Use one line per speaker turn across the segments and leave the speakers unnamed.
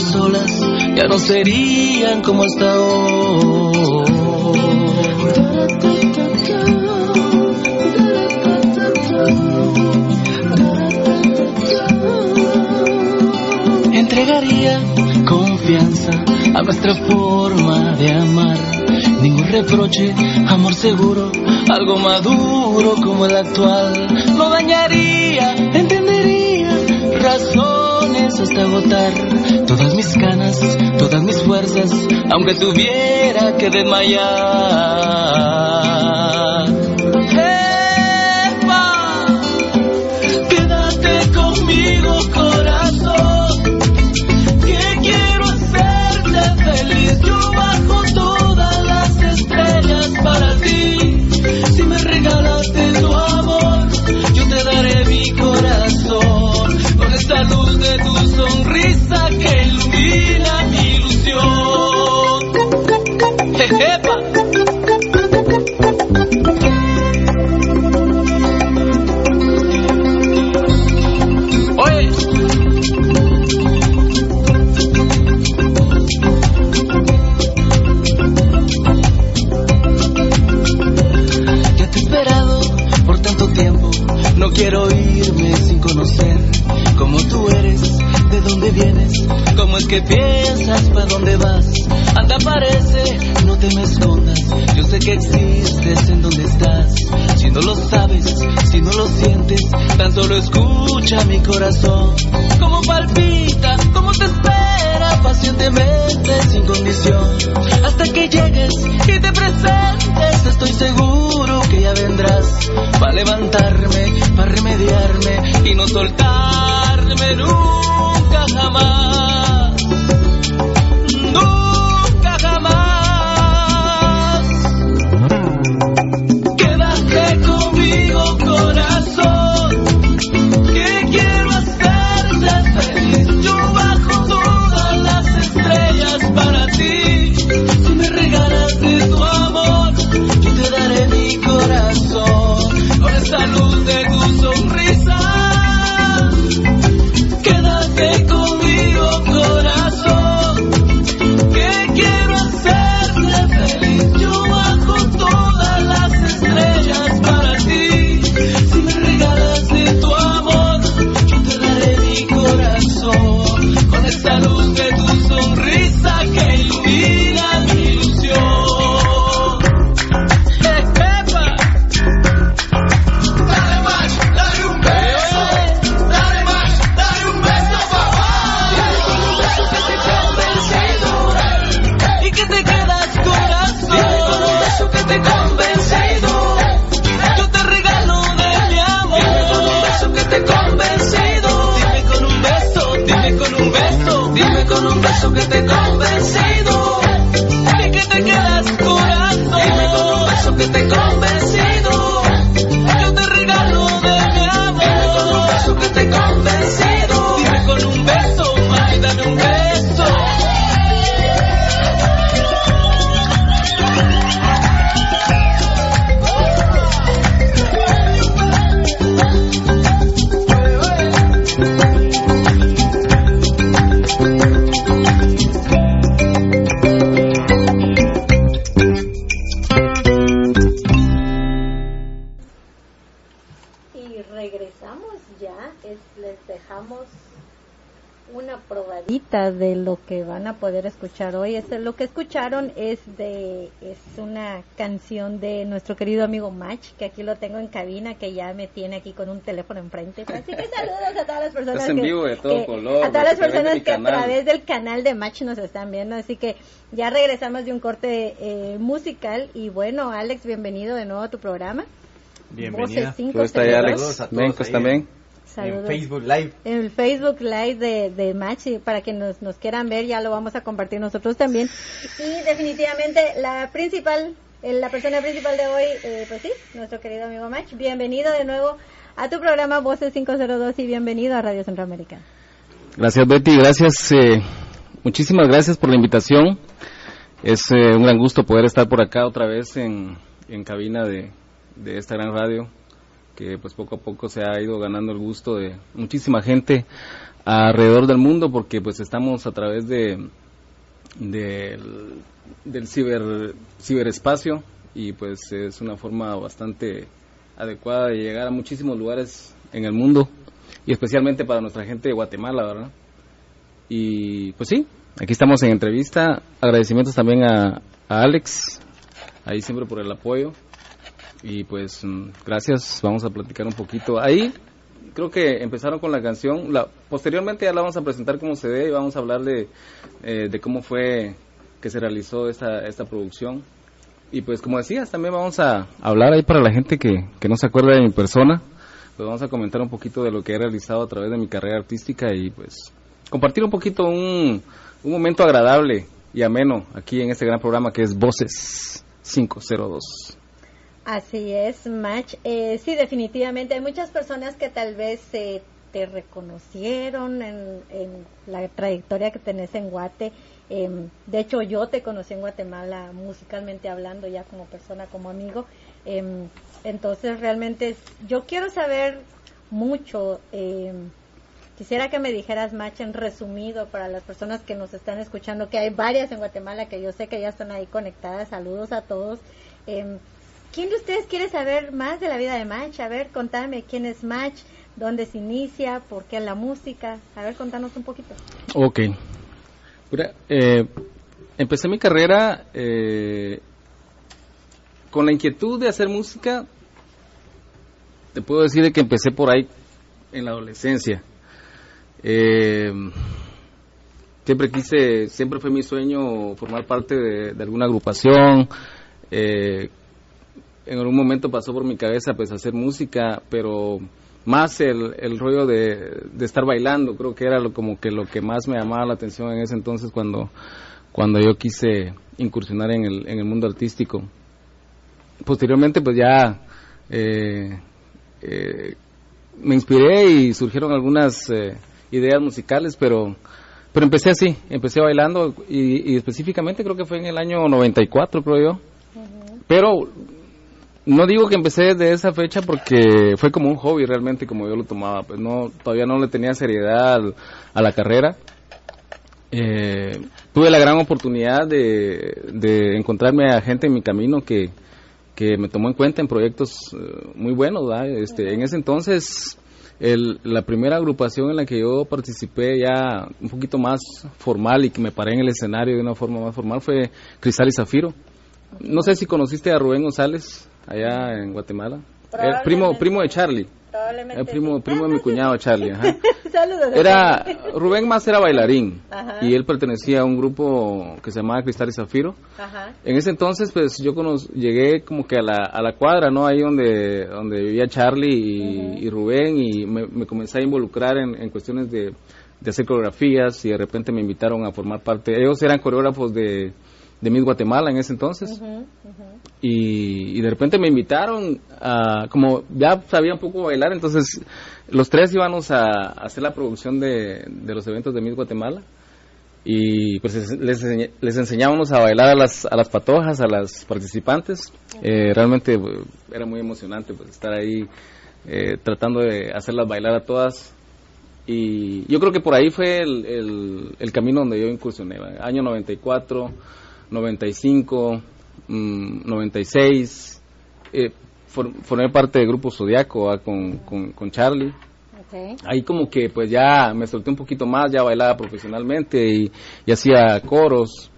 solas ya no serían como hasta hoy. Entregaría confianza a nuestra forma de amar. Ningún reproche, amor seguro, algo maduro como el actual. No dañaría, entendería razones hasta agotar todas mis ganas, todas mis fuerzas, aunque tuviera que desmayar. Que piensas, para dónde vas. Anda, parece, no te me escondas. Yo sé que existes en donde estás. Si no lo sabes, si no lo sientes, tan solo escucha mi corazón. Cómo palpita, cómo te espera pacientemente, sin condición. Hasta que llegues y te presentes, estoy seguro que ya vendrás. Para levantarme, para remediarme y no soltarme nunca jamás.
Poder escuchar hoy. Es, lo que escucharon es de es una canción de nuestro querido amigo Match, que aquí lo tengo en cabina, que ya me tiene aquí con un teléfono enfrente. Así que saludos a todas las personas
Estás en
que,
vivo de todo
que-
color,
a todas las personas que a través del canal de Match nos están viendo. Así que ya regresamos de un corte eh, musical y bueno, Alex, bienvenido de nuevo a tu programa.
Bienvenida.
Voces cinco
¿Cómo está ahí. Alex?
Saludos a todos
Mencos
ahí.
también.
Saludos.
En Facebook Live.
En el Facebook Live de, de Match, y para que nos, nos quieran ver, ya lo vamos a compartir nosotros también. Y definitivamente la principal, eh, la persona principal de hoy, eh, pues sí, nuestro querido amigo Match. Bienvenido de nuevo a tu programa Voces 502 y bienvenido a Radio Centroamérica.
Gracias Betty, gracias, eh, muchísimas gracias por la invitación. Es eh, un gran gusto poder estar por acá otra vez en, en cabina de, de esta gran radio. Que pues poco a poco se ha ido ganando el gusto de muchísima gente alrededor del mundo porque pues estamos a través de del ciber ciberespacio y pues es una forma bastante adecuada de llegar a muchísimos lugares en el mundo y especialmente para nuestra gente de Guatemala, ¿verdad? Y pues sí, aquí estamos en entrevista. Agradecimientos también a, a Alex, ahí siempre por el apoyo. Y pues mm, gracias, vamos a platicar un poquito. Ahí creo que empezaron con la canción. La, posteriormente ya la vamos a presentar como se ve y vamos a hablar de, eh, de cómo fue que se realizó esta, esta producción. Y pues como decías, también vamos a hablar ahí para la gente que, que no se acuerda de mi persona. Pues vamos a comentar un poquito de lo que he realizado a través de mi carrera artística y pues compartir un poquito un, un momento agradable y ameno aquí en este gran programa que es Voces 502.
Así es, Match. Eh, sí, definitivamente. Hay muchas personas que tal vez eh, te reconocieron en, la trayectoria que tenés en Guate. Em, de hecho, yo te conocí en Guatemala musicalmente hablando, ya como persona, como amigo. Em, entonces, realmente, yo quiero saber mucho. Em, quisiera que me dijeras, Match, en resumido, para las personas que nos están escuchando, que hay varias en Guatemala que yo sé que ya están ahí conectadas. Saludos a todos. ¿Quién de ustedes quiere saber más de la vida de Match? A ver, contame quién es Match, dónde se inicia, por qué la música. A ver, contanos un poquito.
Ok. Eh, empecé mi carrera eh, con la inquietud de hacer música. Te puedo decir que empecé por ahí en la adolescencia. Eh, siempre quise, siempre fue mi sueño formar parte de, alguna agrupación. Eh, en algún momento pasó por mi cabeza pues hacer música, pero más el, el rollo de, estar bailando, creo que era lo, como que lo que más me llamaba la atención en ese entonces cuando, cuando yo quise incursionar en el, en el mundo artístico. Posteriormente pues ya eh, eh, me inspiré y surgieron algunas eh, ideas musicales, pero pero empecé así, empecé bailando y, y, específicamente creo que fue en el año 94, creo yo. Pero no digo que empecé desde esa fecha porque fue como un hobby realmente como yo lo tomaba, pues no todavía no le tenía seriedad a la carrera. Eh, tuve la gran oportunidad de, encontrarme a gente en mi camino que, que me tomó en cuenta en proyectos eh, muy buenos. Este, en ese entonces, el, la primera agrupación en la que yo participé ya un poquito más formal y que me paré en el escenario de una forma más formal fue Cristal y Zafiro. No sé si conociste a Rubén González allá en Guatemala. El primo, primo de Charlie. El primo, primo de mi cuñado Charlie. Era, Rubén más era bailarín y él pertenecía a un grupo que se llamaba Cristal y Zafiro. En ese entonces, pues yo llegué como que a la, a la cuadra, ¿no? Ahí donde, donde vivía Charlie y, Rubén y me, comencé a involucrar en, cuestiones de, de hacer coreografías y de repente me invitaron a formar parte. Ellos eran coreógrafos de de Miss Guatemala en ese entonces. Y, de repente me invitaron, a, como ya sabía un poco bailar, entonces los tres íbamos a, hacer la producción de, los eventos de Miss Guatemala. Y pues les, les enseñábamos a bailar a las, a las patojas, a las participantes. Eh, realmente eh, era muy emocionante pues, estar ahí eh, tratando de hacerlas bailar a todas. Y yo creo que por ahí fue el, el, camino donde yo incursioné. Año 94, 95, 96. Mm, eh, formé parte del grupo Zodiaco con, con, Charlie. Ahí como que pues ya me solté un poquito más, ya bailaba profesionalmente y, hacía coros.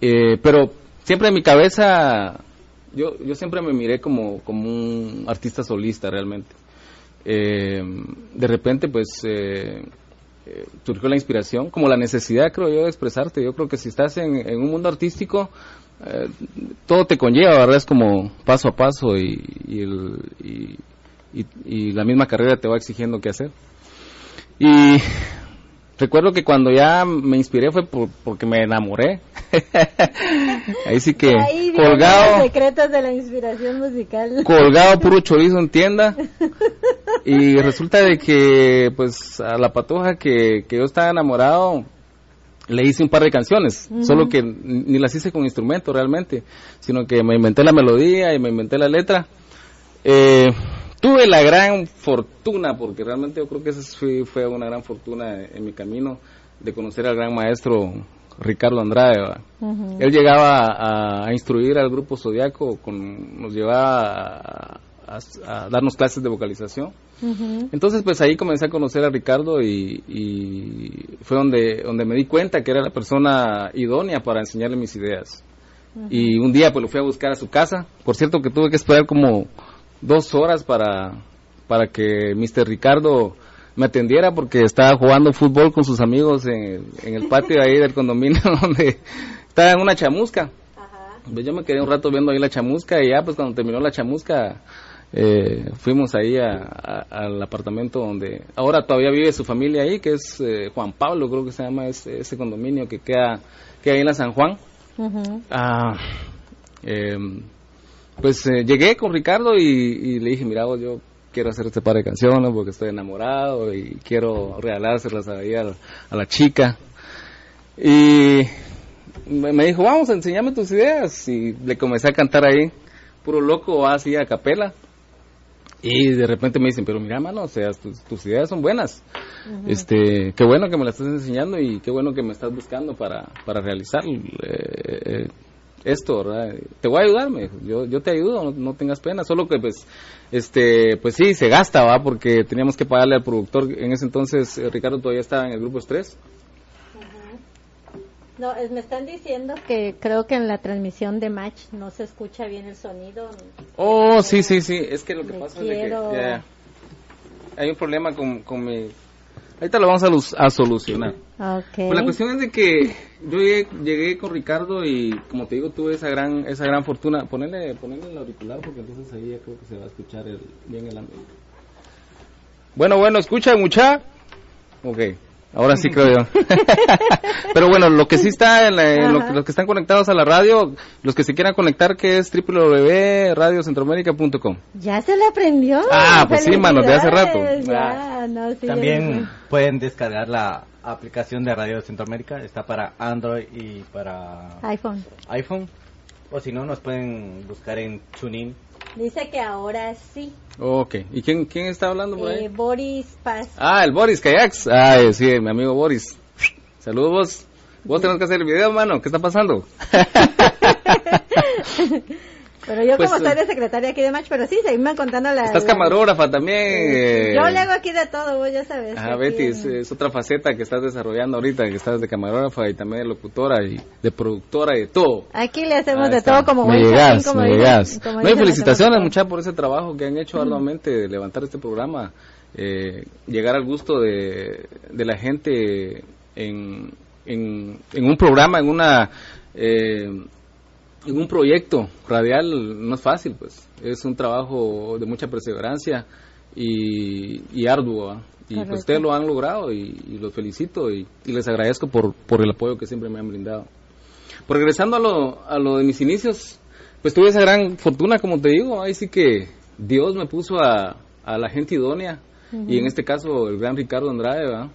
Eh, pero siempre en mi cabeza, yo, yo siempre me miré como, como un artista solista realmente. Eh, de repente pues eh, surgió la inspiración, como la necesidad, creo yo, de expresarte. Yo creo que si estás en, un mundo artístico, eh, todo te conlleva, ¿verdad? Es como paso a paso y, y, la misma carrera te va exigiendo qué hacer. Y recuerdo que cuando ya me inspiré fue porque me enamoré. Ahí sí que colgado.
secretos de la inspiración musical.
Colgado puro chorizo en tienda. Y resulta de que, pues, a la patoja que, que yo estaba enamorado, le hice un par de canciones, solo que ni las hice con instrumento realmente, sino que me inventé la melodía y me inventé la letra. Eh, tuve la gran fortuna, porque realmente yo creo que esa fue, una gran fortuna en mi camino, de conocer al gran maestro Ricardo Andrade. Él llegaba a, instruir al grupo Zodiaco, con, nos llevaba a, darnos clases de vocalización. Entonces, pues ahí comencé a conocer a Ricardo y, fue donde, donde me di cuenta que era la persona idónea para enseñarle mis ideas. Y un día pues lo fui a buscar a su casa. Por cierto que tuve que esperar como dos horas para, para que Mr. Ricardo me atendiera porque estaba jugando fútbol con sus amigos en, el patio ahí del condominio donde estaba en una chamusca. Pues yo me quedé un rato viendo ahí la chamusca y ya pues cuando terminó la chamusca eh, fuimos ahí al apartamento donde ahora todavía vive su familia ahí, que es eh, Juan Pablo, creo que se llama ese, ese condominio que queda, que ahí en la San Juan. Ah, em, pues eh, llegué con Ricardo y, le dije, mira, yo quiero hacer este par de canciones porque estoy enamorado y quiero regalárselas ahí a, a la chica. Y me dijo, vamos, enséñame tus ideas. Y le comencé a cantar ahí, puro loco, así a capela. Y de repente me dicen, pero mira, mano, o sea, tus, ideas son buenas. Este, qué bueno que me las estás enseñando y qué bueno que me estás buscando para, para realizar eh, eh, esto, ¿verdad? Te voy a ayudarme, yo, yo te ayudo, no, tengas pena, solo que pues, este, pues sí, se gasta, ¿va? Porque teníamos que pagarle al productor, en ese entonces eh, Ricardo todavía estaba en el grupo Estrés.
No, me están diciendo que creo que en la transmisión de match no se escucha bien el sonido.
Oh, sí, sí, sí. Es que lo que pasa es que hay un problema con, con mi Ahorita lo vamos a, a solucionar.
Okay.
Pues la cuestión es de que yo llegué, con Ricardo y como te digo tuve esa gran esa gran fortuna. Ponerle, ponerle el auricular porque entonces ahí ya creo que se va a escuchar bien el ambiente. Bueno, bueno, escucha mucha. Ok. Ahora sí creo yo. Pero bueno, lo que sí está en, los que están conectados a la radio, los que se quieran conectar, que es www.radiocentroamérica.com.
Ya se le aprendió.
Ah, pues sí, mano, de hace rato.
Ah. También pueden descargar la aplicación de Radio Centroamérica. Está para Android y para
iPhone.
iPhone. O si no, nos pueden buscar en TuneIn
Dice que ahora sí.
Ok. ¿Y quién, quién está hablando por ahí?
Eh, Boris Paz.
Ah, el Boris Kayaks. Ah, sí, mi amigo Boris. Saludos vos. Vos tenés que hacer el video, mano. ¿Qué está pasando?
Pero yo pues, como estoy de secretaria aquí de Match, pero sí, seguime contando la...
Estás camarógrafa también.
Eh, yo le hago aquí de todo, vos ya sabes.
Ah, Betty, es, otra faceta que estás desarrollando ahorita, que estás de camarógrafa y también de locutora y de productora y de todo.
Aquí le hacemos de todo como
me llegas, como me llegas. no, hay felicitaciones muchachos por ese trabajo que han hecho arduamente de levantar este programa, eh, llegar al gusto de, de la gente en, en, en un programa, en una... Eh, en un proyecto radial no es fácil, pues. Es un trabajo de mucha perseverancia y, arduo. Y pues ustedes lo han logrado y, los felicito y, les agradezco por, por el apoyo que siempre me han brindado. Por regresando a lo, a lo de mis inicios, pues tuve esa gran fortuna, como te digo. Ahí sí que Dios me puso a, a la gente idónea. Y en este caso, el gran Ricardo Andrade,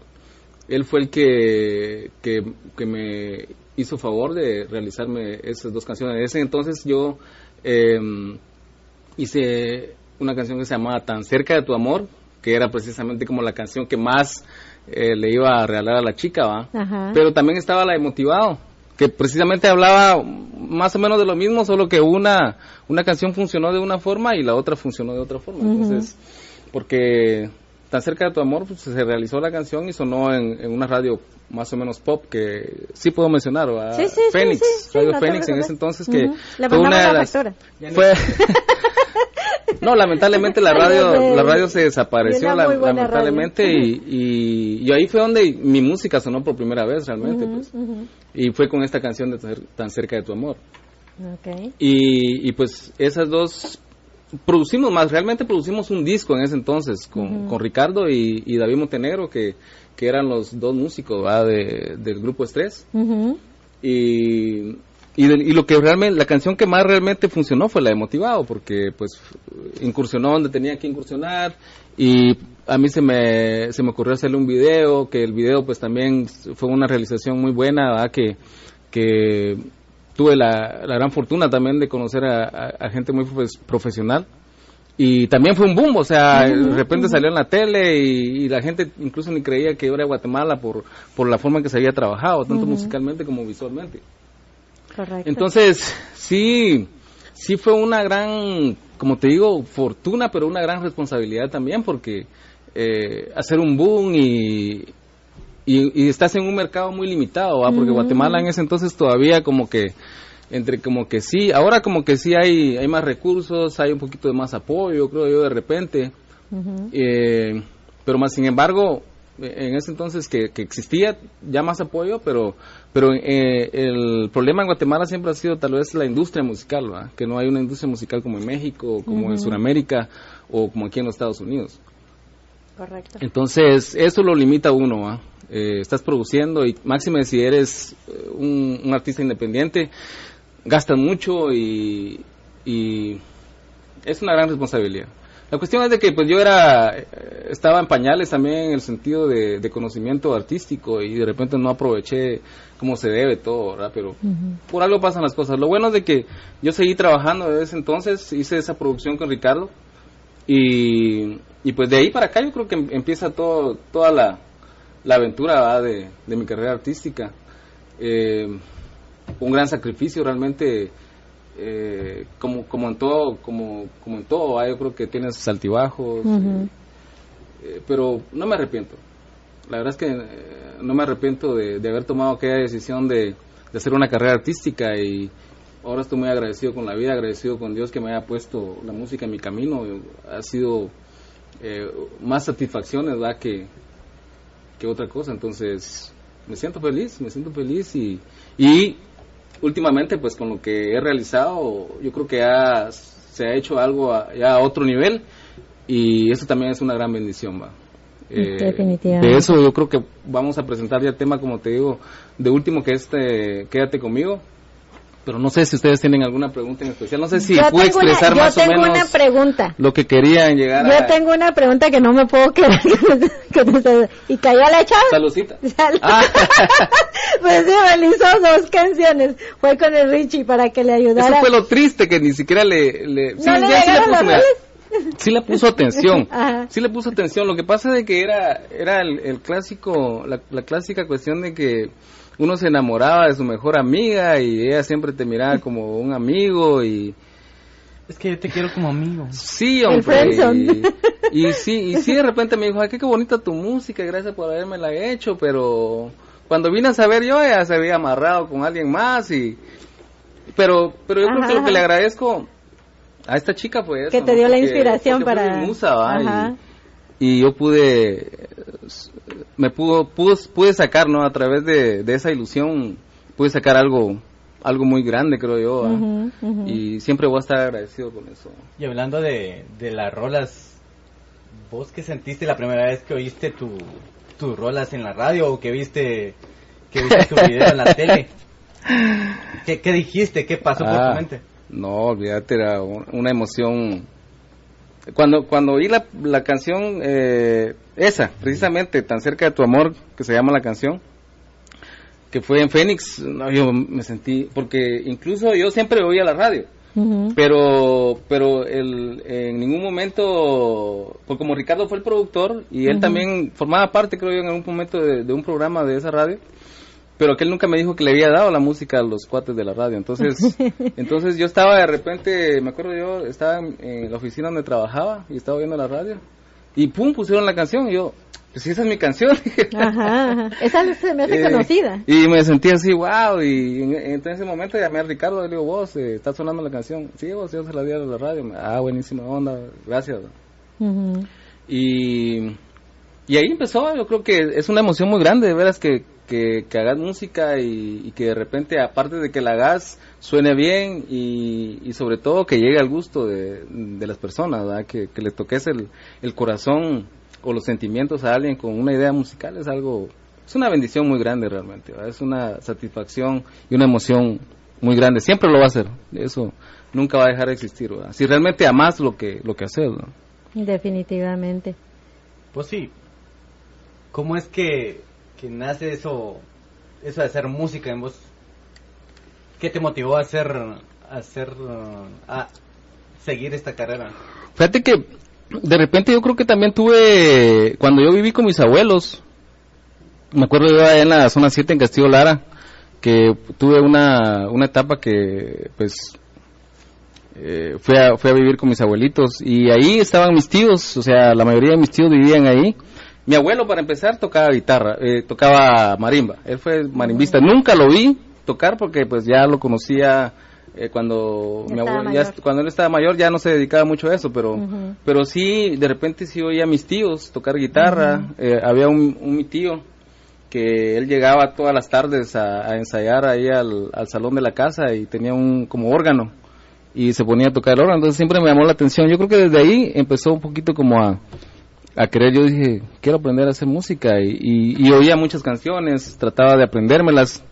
Él fue el que, que, que me hizo favor de realizarme esas dos canciones. En ese entonces yo em, hice una canción que se llamaba Tan cerca de tu amor, que era precisamente como la canción que más eh, le iba a regalar a la chica, ¿va? Pero también estaba la de Motivado, que precisamente hablaba más o menos de lo mismo, solo que una, una canción funcionó de una forma y la otra funcionó de otra forma. Entonces, porque tan cerca de tu amor, pues, se realizó la canción y sonó en, una radio más o menos pop que sí puedo mencionar, a Fénix, Radio Fénix en ese entonces que
fue una de las
fue No, lamentablemente la radio la radio se desapareció lamentablemente y, y, ahí fue donde mi música sonó por primera vez realmente pues. y fue con esta canción de tan cerca de tu amor. Y, y pues esas dos producimos más, realmente producimos un disco en ese entonces con, con Ricardo y, David Montenegro, que, que, eran los dos músicos De, del grupo Estrés. Y, y, lo que realmente, la canción que más realmente funcionó fue la de Motivado, porque pues incursionó donde tenía que incursionar y a mí se me, se me ocurrió hacerle un video, que el video pues también fue una realización muy buena, que que tuve la, gran fortuna también de conocer a, gente muy profesional y también fue un boom, o sea, de repente salió en la tele y, la gente incluso ni creía que era Guatemala por, por la forma en que se había trabajado, tanto musicalmente como visualmente. Correcto. Entonces, sí, sí fue una gran, como te digo, fortuna, pero una gran responsabilidad también, porque eh, hacer un boom y, y, estás en un mercado muy limitado, ¿va? porque Guatemala en ese entonces todavía como que entre como que sí, ahora como que sí hay, hay más recursos, hay un poquito de más apoyo, creo yo, de repente. Eh, pero más sin embargo, en ese entonces que, existía ya más apoyo, pero pero eh, el problema en Guatemala siempre ha sido tal vez la industria musical, que no hay una industria musical como en México, como en Sudamérica o como aquí en los Estados Unidos. Correcto. Entonces, eso lo limita a uno, eh, estás produciendo y máxime si eres un, un artista independiente, gastan mucho y, es una gran responsabilidad. La cuestión es de que pues yo era eh, estaba en pañales también en el sentido de, conocimiento artístico y de repente no aproveché como se debe todo, ¿verdad? Pero por algo pasan las cosas. Lo bueno es de que yo seguí trabajando desde ese entonces, hice esa producción con Ricardo y, y pues de ahí para acá yo creo que empieza todo, toda la, la aventura de, de, mi carrera artística. Eh, un gran sacrificio realmente eh, como como en todo como como en todo yo creo que tienes altibajos eh, eh, pero no me arrepiento. La verdad es que no me arrepiento de, haber tomado aquella decisión de, hacer una carrera artística y ahora estoy muy agradecido con la vida agradecido con Dios que me haya puesto la música en mi camino. Ha sido más satisfacciones ¿verdad? que que otra cosa entonces me siento feliz me siento feliz y y últimamente pues con lo que he realizado yo creo que ya se ha hecho algo a, ya a otro nivel y eso también es una gran bendición va eh, Definitivamente. de eso yo creo que vamos a presentar ya el tema como te digo de último que este quédate conmigo pero no sé si ustedes tienen alguna pregunta en especial. No sé si pude expresar más o menos una pregunta. lo que querían llegar
yo tengo una pregunta que no me puedo quedar. ¿Y cayó la echada? Saludcita. Ah. pues sí, me hizo dos canciones. Fue con el Richie para que le ayudara.
Eso fue lo triste, que ni siquiera le... le... Sí, le sí le puso atención, sí le puso atención. Lo que pasa es que era era el, clásico, la, la, clásica cuestión de que uno se enamoraba de su mejor amiga y ella siempre te miraba como un amigo y
es que yo te quiero como amigo.
Sí, hombre. Y, sí, y sí de repente me dijo, ay, qué bonita tu música, gracias por haberme la hecho, pero cuando vine a saber yo ya se había amarrado con alguien más y pero pero yo creo que lo que le agradezco a esta chica fue eso,
que te dio la inspiración para
musa, y, yo pude me pudo, pude, sacar, ¿no? A través de, esa ilusión, pude sacar algo algo muy grande, creo yo. Y siempre voy a estar agradecido con eso.
Y hablando de, de las rolas, ¿vos qué sentiste la primera vez que oíste tu, tus rolas en la radio o que viste, que viste tu video en la tele? ¿Qué, ¿Qué, dijiste? ¿Qué pasó por tu ah, mente?
No, olvídate, era una emoción cuando cuando oí la, la canción eh, esa precisamente tan cerca de tu amor que se llama la canción que fue en Fénix. No, yo me sentí porque incluso yo siempre oía la radio pero pero el, en ningún momento pues como Ricardo fue el productor y él también formaba parte creo yo en algún momento de un programa de esa radio pero que él nunca me dijo que le había dado la música a los cuates de la radio. Entonces, entonces yo estaba de repente, me acuerdo yo, estaba en, la oficina donde trabajaba y estaba viendo la radio y pum, pusieron la canción y yo, pues esa es mi canción.
Ajá, esa se me hace eh, conocida.
Y me sentí así, wow, y en, ese momento llamé a Ricardo y le digo, vos, eh, está sonando la canción. Sí, vos, yo se la di a la radio. Ah, buenísima onda, gracias. Y y ahí empezó, yo creo que es una emoción muy grande, de veras, que, que, hagas música y, que de repente, aparte de que la hagas, suene bien y, sobre todo que llegue al gusto de, las personas, ¿verdad? Que, que le toques el, el corazón o los sentimientos a alguien con una idea musical es algo, es una bendición muy grande realmente, es una satisfacción y una emoción muy grande, siempre lo va a hacer, eso nunca va a dejar de existir, ¿verdad? si realmente amas lo que, lo que haces. ¿no?
Definitivamente.
Pues sí, ¿Cómo es que, nace eso, eso de hacer música en vos? ¿Qué te motivó a hacer, a hacer, a seguir esta carrera?
Fíjate que de repente yo creo que también tuve, cuando yo viví con mis abuelos, me acuerdo yo en la zona 7 en Castillo Lara, que tuve una, una etapa que pues eh, fui, a, fui a vivir con mis abuelitos y ahí estaban mis tíos, o sea, la mayoría de mis tíos vivían ahí. Mi abuelo, para empezar, tocaba guitarra, eh, tocaba marimba, él fue marimbista. Nunca lo vi tocar porque pues ya lo conocía eh, cuando
Ya
mi abuelo, ya, cuando él estaba mayor ya no se dedicaba mucho a eso, pero pero sí, de repente sí oía a mis tíos tocar guitarra. Eh, había un, un mi tío que él llegaba todas las tardes a, a ensayar ahí al, al salón de la casa y tenía un como órgano y se ponía a tocar el órgano. Entonces siempre me llamó la atención. Yo creo que desde ahí empezó un poquito como a, a querer. Yo dije, quiero aprender a hacer música y, y- y oía muchas canciones, trataba de aprendérmelas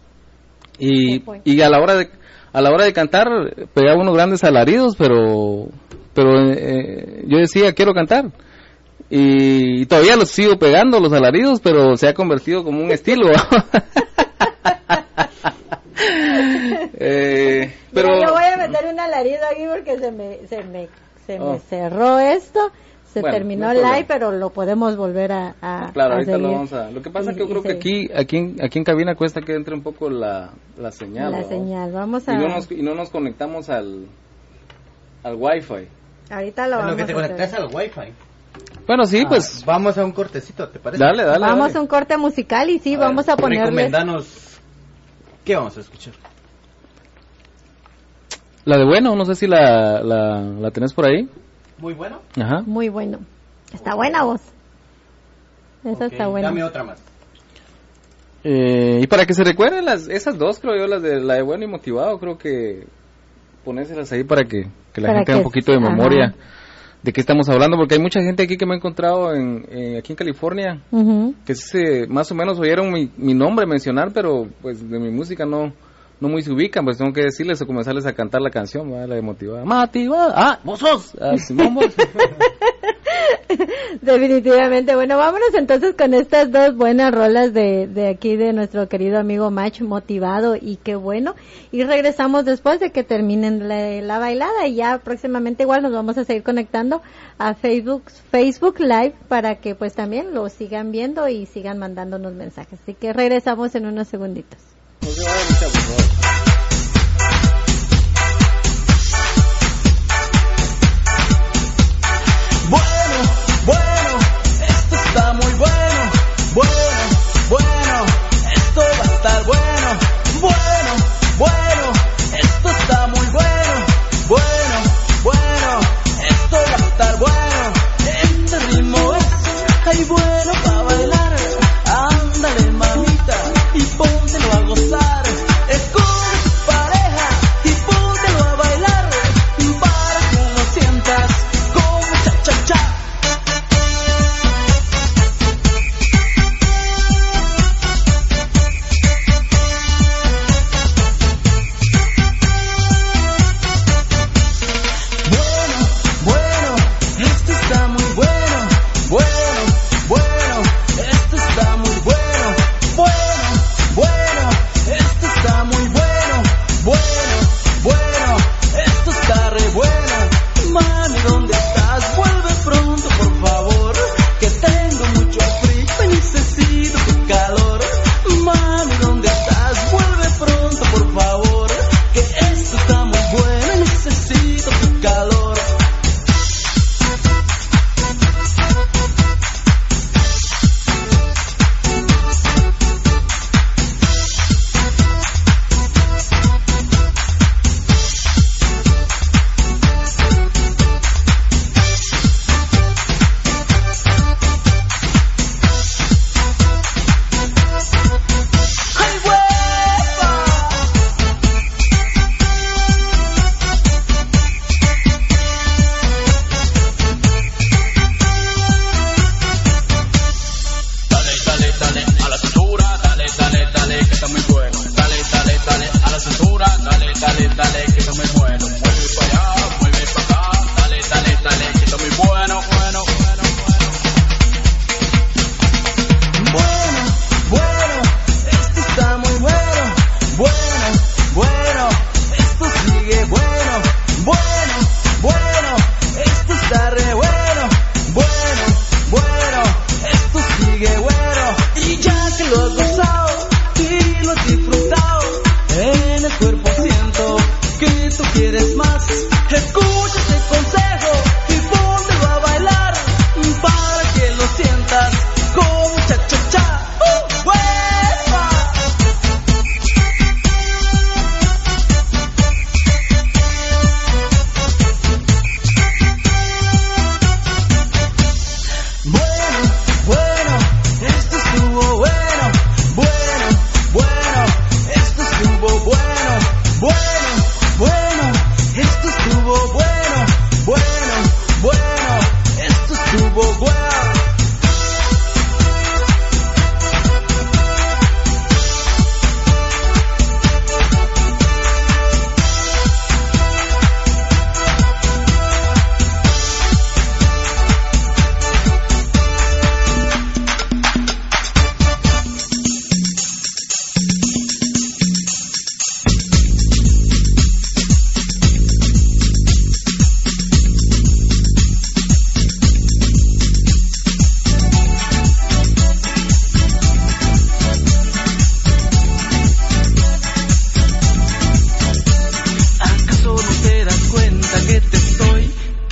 y,
pues.
y a la hora de a la hora de cantar pegaba unos grandes alaridos, pero pero eh, yo decía quiero cantar y, todavía los sigo pegando los alaridos, pero se ha convertido como un estilo. Eh, pero
Mira, yo voy a meter un alarido aquí porque se me, se me, se me
Oh.
cerró esto. Se
Bueno,
terminó
no
el
problema.
live, pero lo podemos volver a, a
Claro,
a
ahorita lo vamos a... Lo que pasa es
Y-
que yo
y
creo que aquí, aquí, en, aquí en cabina cuesta que entre un poco la, la señal.
La señal. Vamos
Y
a...
no, nos, y no nos conectamos al, al wifi.
Ahorita lo
En lo
vamos
que te
a
conectas
hacer.
al wifi.
Bueno, sí,
Ah,
pues
Vamos a un cortecito, ¿te parece?
dale, dale.
Vamos
dale.
a un corte musical y sí,
A ver,
vamos a ponerles...
Recomendanos. ¿Qué vamos a escuchar?
La de bueno, no sé si la, la, la tenés por ahí.
Muy bueno.
Ajá.
Muy bueno. Está buena voz. Esa está buena.
Dame otra más.
Eh, y para que se recuerden las, esas dos, creo yo, las de la de bueno y motivado, creo que ponérselas ahí para que, que la
Para
gente tenga un poquito de
ajá.
memoria de qué estamos hablando, porque hay mucha gente aquí que me he encontrado en, eh, aquí en California que se, más o menos oyeron mi, mi nombre mencionar, pero pues de mi música no no muy se ubican, pues tengo que decirles o comenzarles a cantar la canción, ¿verdad? la de motivada. Motivada, ah, vos sos, ah, Simón, vos.
Definitivamente. Bueno, vámonos entonces con estas dos buenas rolas de, de aquí de nuestro querido amigo Mach, motivado y qué bueno. Y regresamos después de que terminen la, la bailada y ya próximamente igual nos vamos a seguir conectando a Facebook, Facebook Live para que pues también lo sigan viendo y sigan mandándonos mensajes. Así que regresamos en unos segunditos.
Bueno, bueno, esto está muy bueno. Bueno, bueno, esto va a estar bueno. Bueno, bueno, esto está muy bueno. Bueno, bueno, esto va a estar bueno. Este ritmo es, ay bueno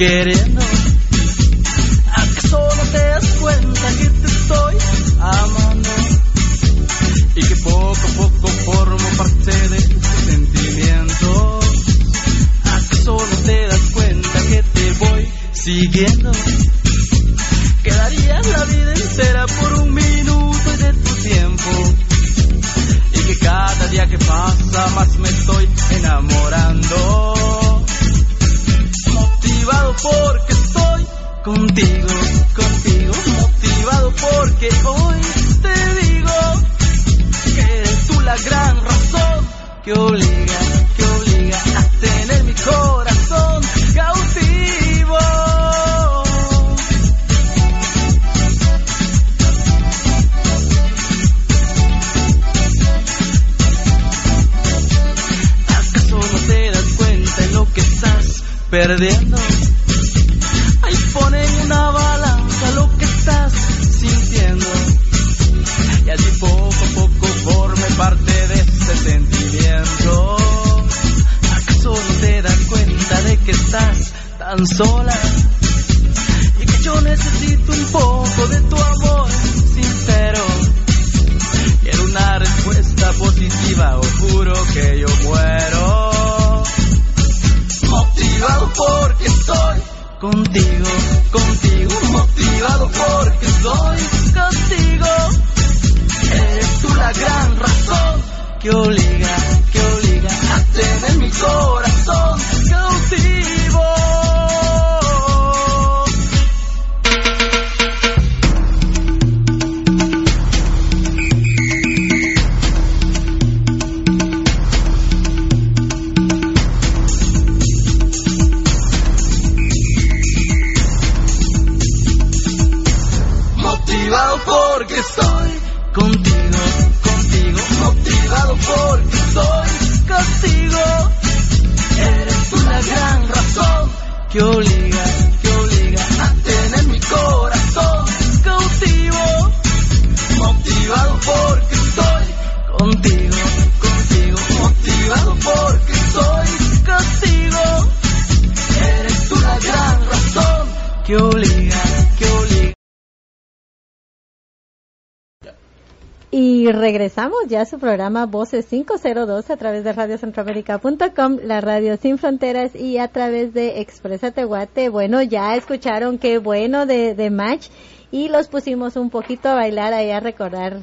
get it. Contigo, contigo. Motivado porque estoy contigo. Eres la gran razón que obliga,
Y regresamos ya a su programa Voces 502 a través de radiocentroamérica.com, la radio sin fronteras y a través de Expresa Tehuate. Bueno, ya escucharon qué bueno de, de Match y los pusimos un poquito a bailar ahí a recordar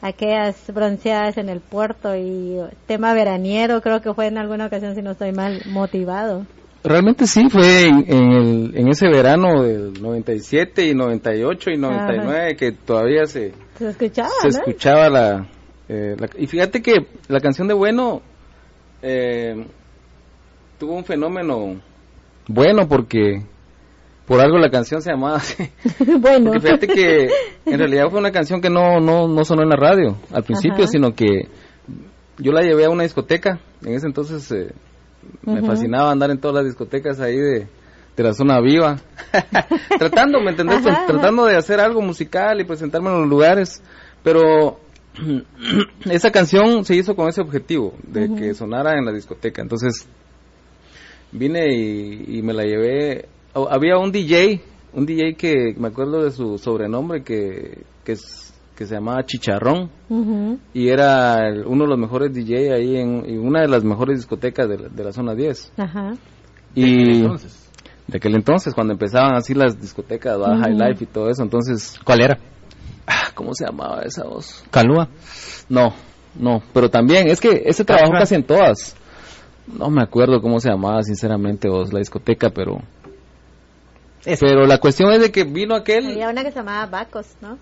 aquellas bronceadas en el puerto y tema veraniero, creo que fue en alguna ocasión, si no estoy mal, motivado.
Realmente sí, fue en, en, el, en ese verano del 97 y 98 y 99 que todavía se,
Se escuchaba,
se
¿no?
escuchaba la, eh, la- Y fíjate que la canción de Bueno eh, tuvo un fenómeno bueno porque por algo la canción se llamaba así.
bueno.
Porque fíjate que en realidad fue una canción que no, no, no sonó en la radio al principio,
Ajá.
sino que yo la llevé a una discoteca. En ese entonces eh, me fascinaba andar en todas las discotecas ahí de, de la zona viva. tratando, ¿me entendés?
Ajá, ajá.
Tratando de hacer algo musical y presentarme en los lugares. Pero esa canción se hizo con ese objetivo, de que sonara en la discoteca. Entonces vine y, y me la llevé. había un DJ, un DJ que me acuerdo de su sobrenombre que, que, es- que se llamaba Chicharrón y era el- uno de los mejores DJ ahí en, en una de las mejores discotecas de la, de la zona 10.
Ajá.
Y
Entonces,
de aquel entonces, cuando empezaban así las discotecas,
Ujú.
Life y todo eso, entonces,
¿Cuál era?
ah, ¿cómo se llamaba esa voz?
Calúa.
No, no, pero también, es que ese trabajó
Ajá.
casi en todas. No me acuerdo cómo se llamaba, sinceramente, vos, la discoteca, pero... Pero la cuestión es de que vino aquel
Había una que se llamaba Bacos, ¿no?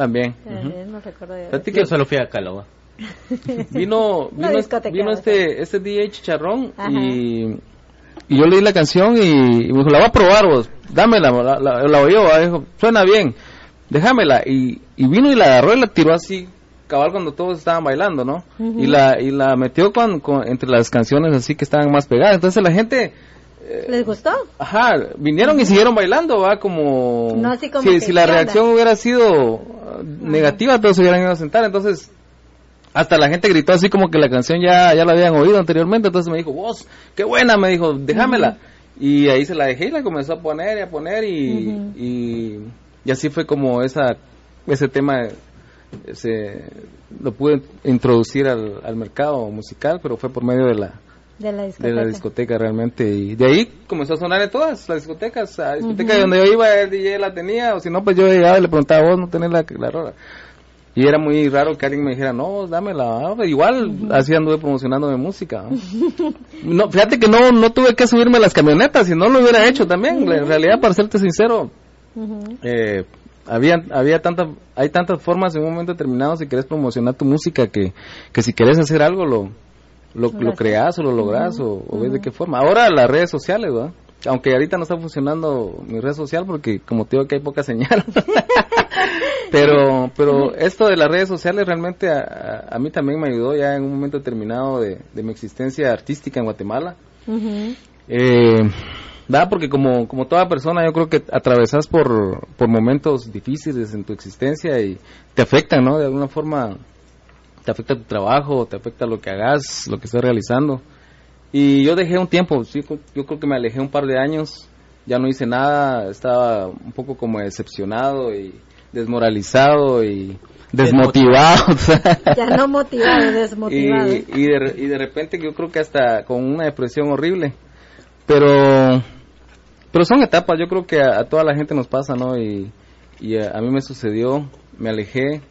También.
También no recuerdo
yo solo fui a Caloa.
vino, vino,
discoteca,
vino este, este DJ Chicharrón y, y yo leí la canción y, y me dijo, la voy a probar vos, dámela, la, la, la oyó, dijo, suena bien, déjamela. Y, y vino y la agarró y la tiró así, cabal cuando todos estaban bailando, ¿no? Y la y la metió con, con- entre las canciones así que estaban más pegadas. Entonces la gente...
¿Les gustó?
Ajá, vinieron y siguieron bailando, va como...
No así como
si,
que,
si la reacción hubiera sido uh, negativa, todos se hubieran ido a sentar, entonces... Hasta la gente gritó así como que la canción ya, ya la habían oído anteriormente, entonces me dijo, vos, qué buena, me dijo, déjamela. Y ahí se la dejé y la comenzó a poner y a poner y, y así fue como esa ese tema se lo pude introducir al, al mercado musical, pero fue por medio de la
De la
de
discoteca.
la discoteca realmente y de ahí comenzó a sonar en todas las discotecas, la discoteca
Ujú.
donde yo iba el DJ la tenía o si no pues yo llegaba y le preguntaba vos no tenés la, la rola y era muy raro que alguien me dijera no dámela ah, igual así anduve promocionando mi música ¿no? Fíjate que no no tuve que subirme a las camionetas si no lo hubiera hecho también en realidad para serte sincero eh, había había tanta hay tantas formas en un momento determinado si querés promocionar tu música que que si querés hacer algo lo lo,
Lo
creas o lo logras o, o ves de qué forma. Ahora las redes sociales ¿verdad? aunque ahorita no está funcionando mi red social porque como te digo que hay poca señal. Pero pero esto de las redes sociales realmente a, a- a mí también me ayudó ya en un momento determinado de, de mi existencia artística en Guatemala. Eh, ¿verdad? Porque como, como toda persona yo creo que atravesas por, por momentos difíciles en tu existencia y te afectan, ¿no? De alguna forma te afecta tu trabajo, te afecta lo que hagas, lo que estés realizando. Y yo dejé un tiempo, yo creo que me alejé un par de años, ya no hice nada, estaba un poco como decepcionado y desmoralizado y desmotivado.
Ya no motivado, desmotivado.
Y, y, de, y de repente yo creo que hasta con una depresión horrible. Pero pero son etapas, yo creo que a, a toda la gente nos pasa, ¿no? Y, y a, a mí me sucedió, me alejé.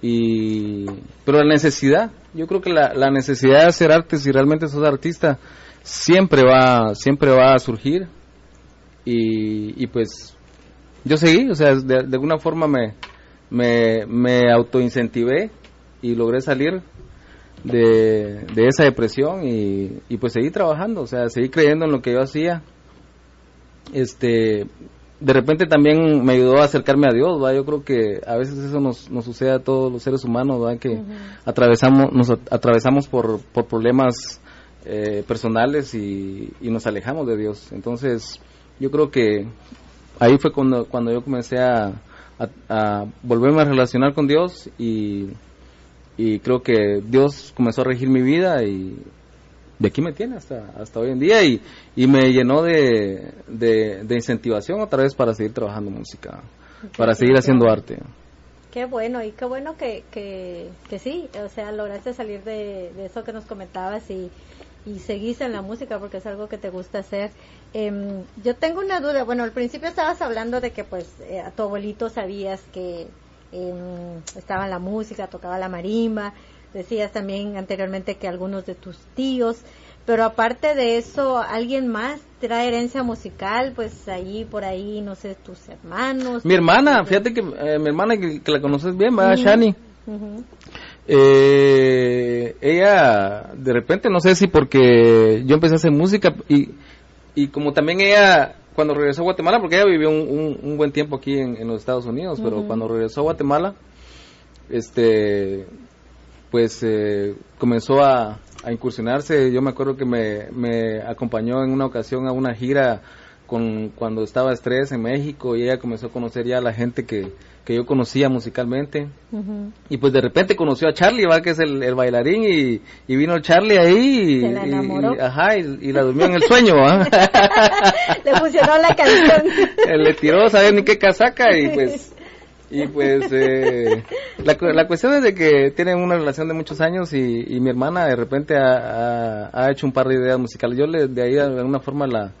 Y pero la necesidad, yo creo que la, la necesidad de hacer arte, si realmente sos artista, siempre va siempre va a surgir. Y, y pues yo seguí, o sea, de, alguna forma me, me, me autoincentivé y logré salir de, de esa depresión y, y pues seguí trabajando, o sea, seguí creyendo en lo que yo hacía. Este, de repente también me ayudó a acercarme a Dios, ¿va? Yo creo que a veces eso nos, nos sucede a todos los seres humanos, ¿va? Que atravesamos, nos at- atravesamos por, por problemas eh, personales y, y nos alejamos de Dios. Entonces, yo creo que ahí fue cuando, cuando yo comencé a, a, a volverme a relacionar con Dios y, y creo que Dios comenzó a regir mi vida y de aquí me tiene hasta, hasta hoy en día y, y me llenó de, de, de incentivación otra vez para seguir trabajando música, para seguir haciendo arte.
Qué bueno, y qué bueno que, que, que sí, o sea, lograste salir de, de eso que nos comentabas y, y seguís en la música porque es algo que te gusta hacer. Em, yo tengo una duda, bueno, al principio estabas hablando de que pues eh, a tu abuelito sabías que em, estaba en la música, tocaba la marimba, decías también anteriormente que algunos de tus tíos, pero aparte de eso, ¿alguien más trae herencia musical? Pues ahí, por ahí, no sé, tus hermanos.
Mi hermana, fíjate que eh, mi hermana que, que la conoces bien, va,
Ujú.
Shani. Eh, ella, de repente, no sé si porque yo empecé a hacer música y, y como también ella, cuando regresó a Guatemala, porque ella vivió un, un- un buen tiempo aquí en, en los Estados Unidos, pero cuando regresó a Guatemala, este, pues eh, comenzó a, a incursionarse. Yo me acuerdo que me, me acompañó en una ocasión a una gira con cuando estaba Estrés en México y ella comenzó a conocer ya a la gente que, que yo conocía musicalmente. Y pues de repente conoció a Charlie, va que es el, el bailarín y, y vino Charlie ahí y,
Se la
y-
enamoró.
y- ajá, y, la durmió en el sueño.
Le funcionó la canción.
Le tiró, sabía ni qué casaca y pues y pues eh, la, la cuestión es de que tienen una relación de muchos años y, y mi hermana de repente ha, ha- ha hecho un par de ideas musicales. Yo le, de ahí de alguna forma la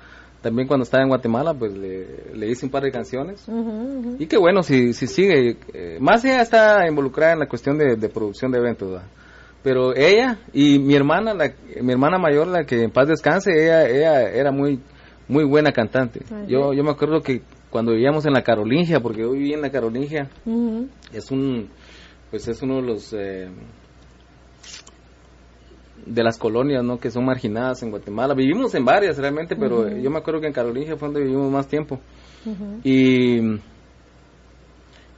también cuando estaba en Guatemala pues le, le hice un par de canciones. Y qué bueno, si, si sigue. eh, más ella está involucrada en la cuestión de, de producción de eventos, ¿verdad? Pero ella y mi hermana, la, mi hermana mayor, la que en paz descanse, ella, ella era muy, muy buena cantante. Yo, yo me acuerdo que cuando vivíamos en la Carolingia, porque yo viví en la Carolingia, es un, pues es uno de los, eh, de las colonias, ¿no? Que son marginadas en Guatemala. Vivimos en varias realmente, pero yo me acuerdo que en Carolingia fue donde vivimos más tiempo. Y,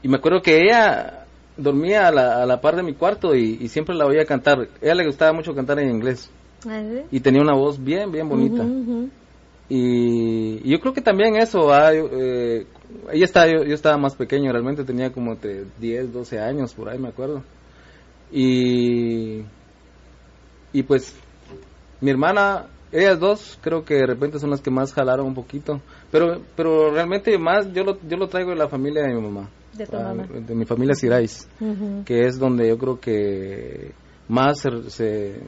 y me acuerdo que ella dormía a la, a la par de mi cuarto y, y siempre la oía cantar. A ella le gustaba mucho cantar en inglés
Ah,
y tenía una voz bien, bien bonita. Y, y yo creo que también eso, ah, yo, eh, ella estaba, yo, yo estaba más pequeño, realmente tenía como entre 10, 12 años, por ahí me acuerdo. Y, y pues mi hermana ellas dos creo que de repente son las que más jalaron un poquito, pero pero realmente más yo lo, yo lo traigo de la familia de mi mamá.
De tu
Ah,
mamá.
De mi familia Sirais,
Ujú.
que es donde yo creo que más se, se,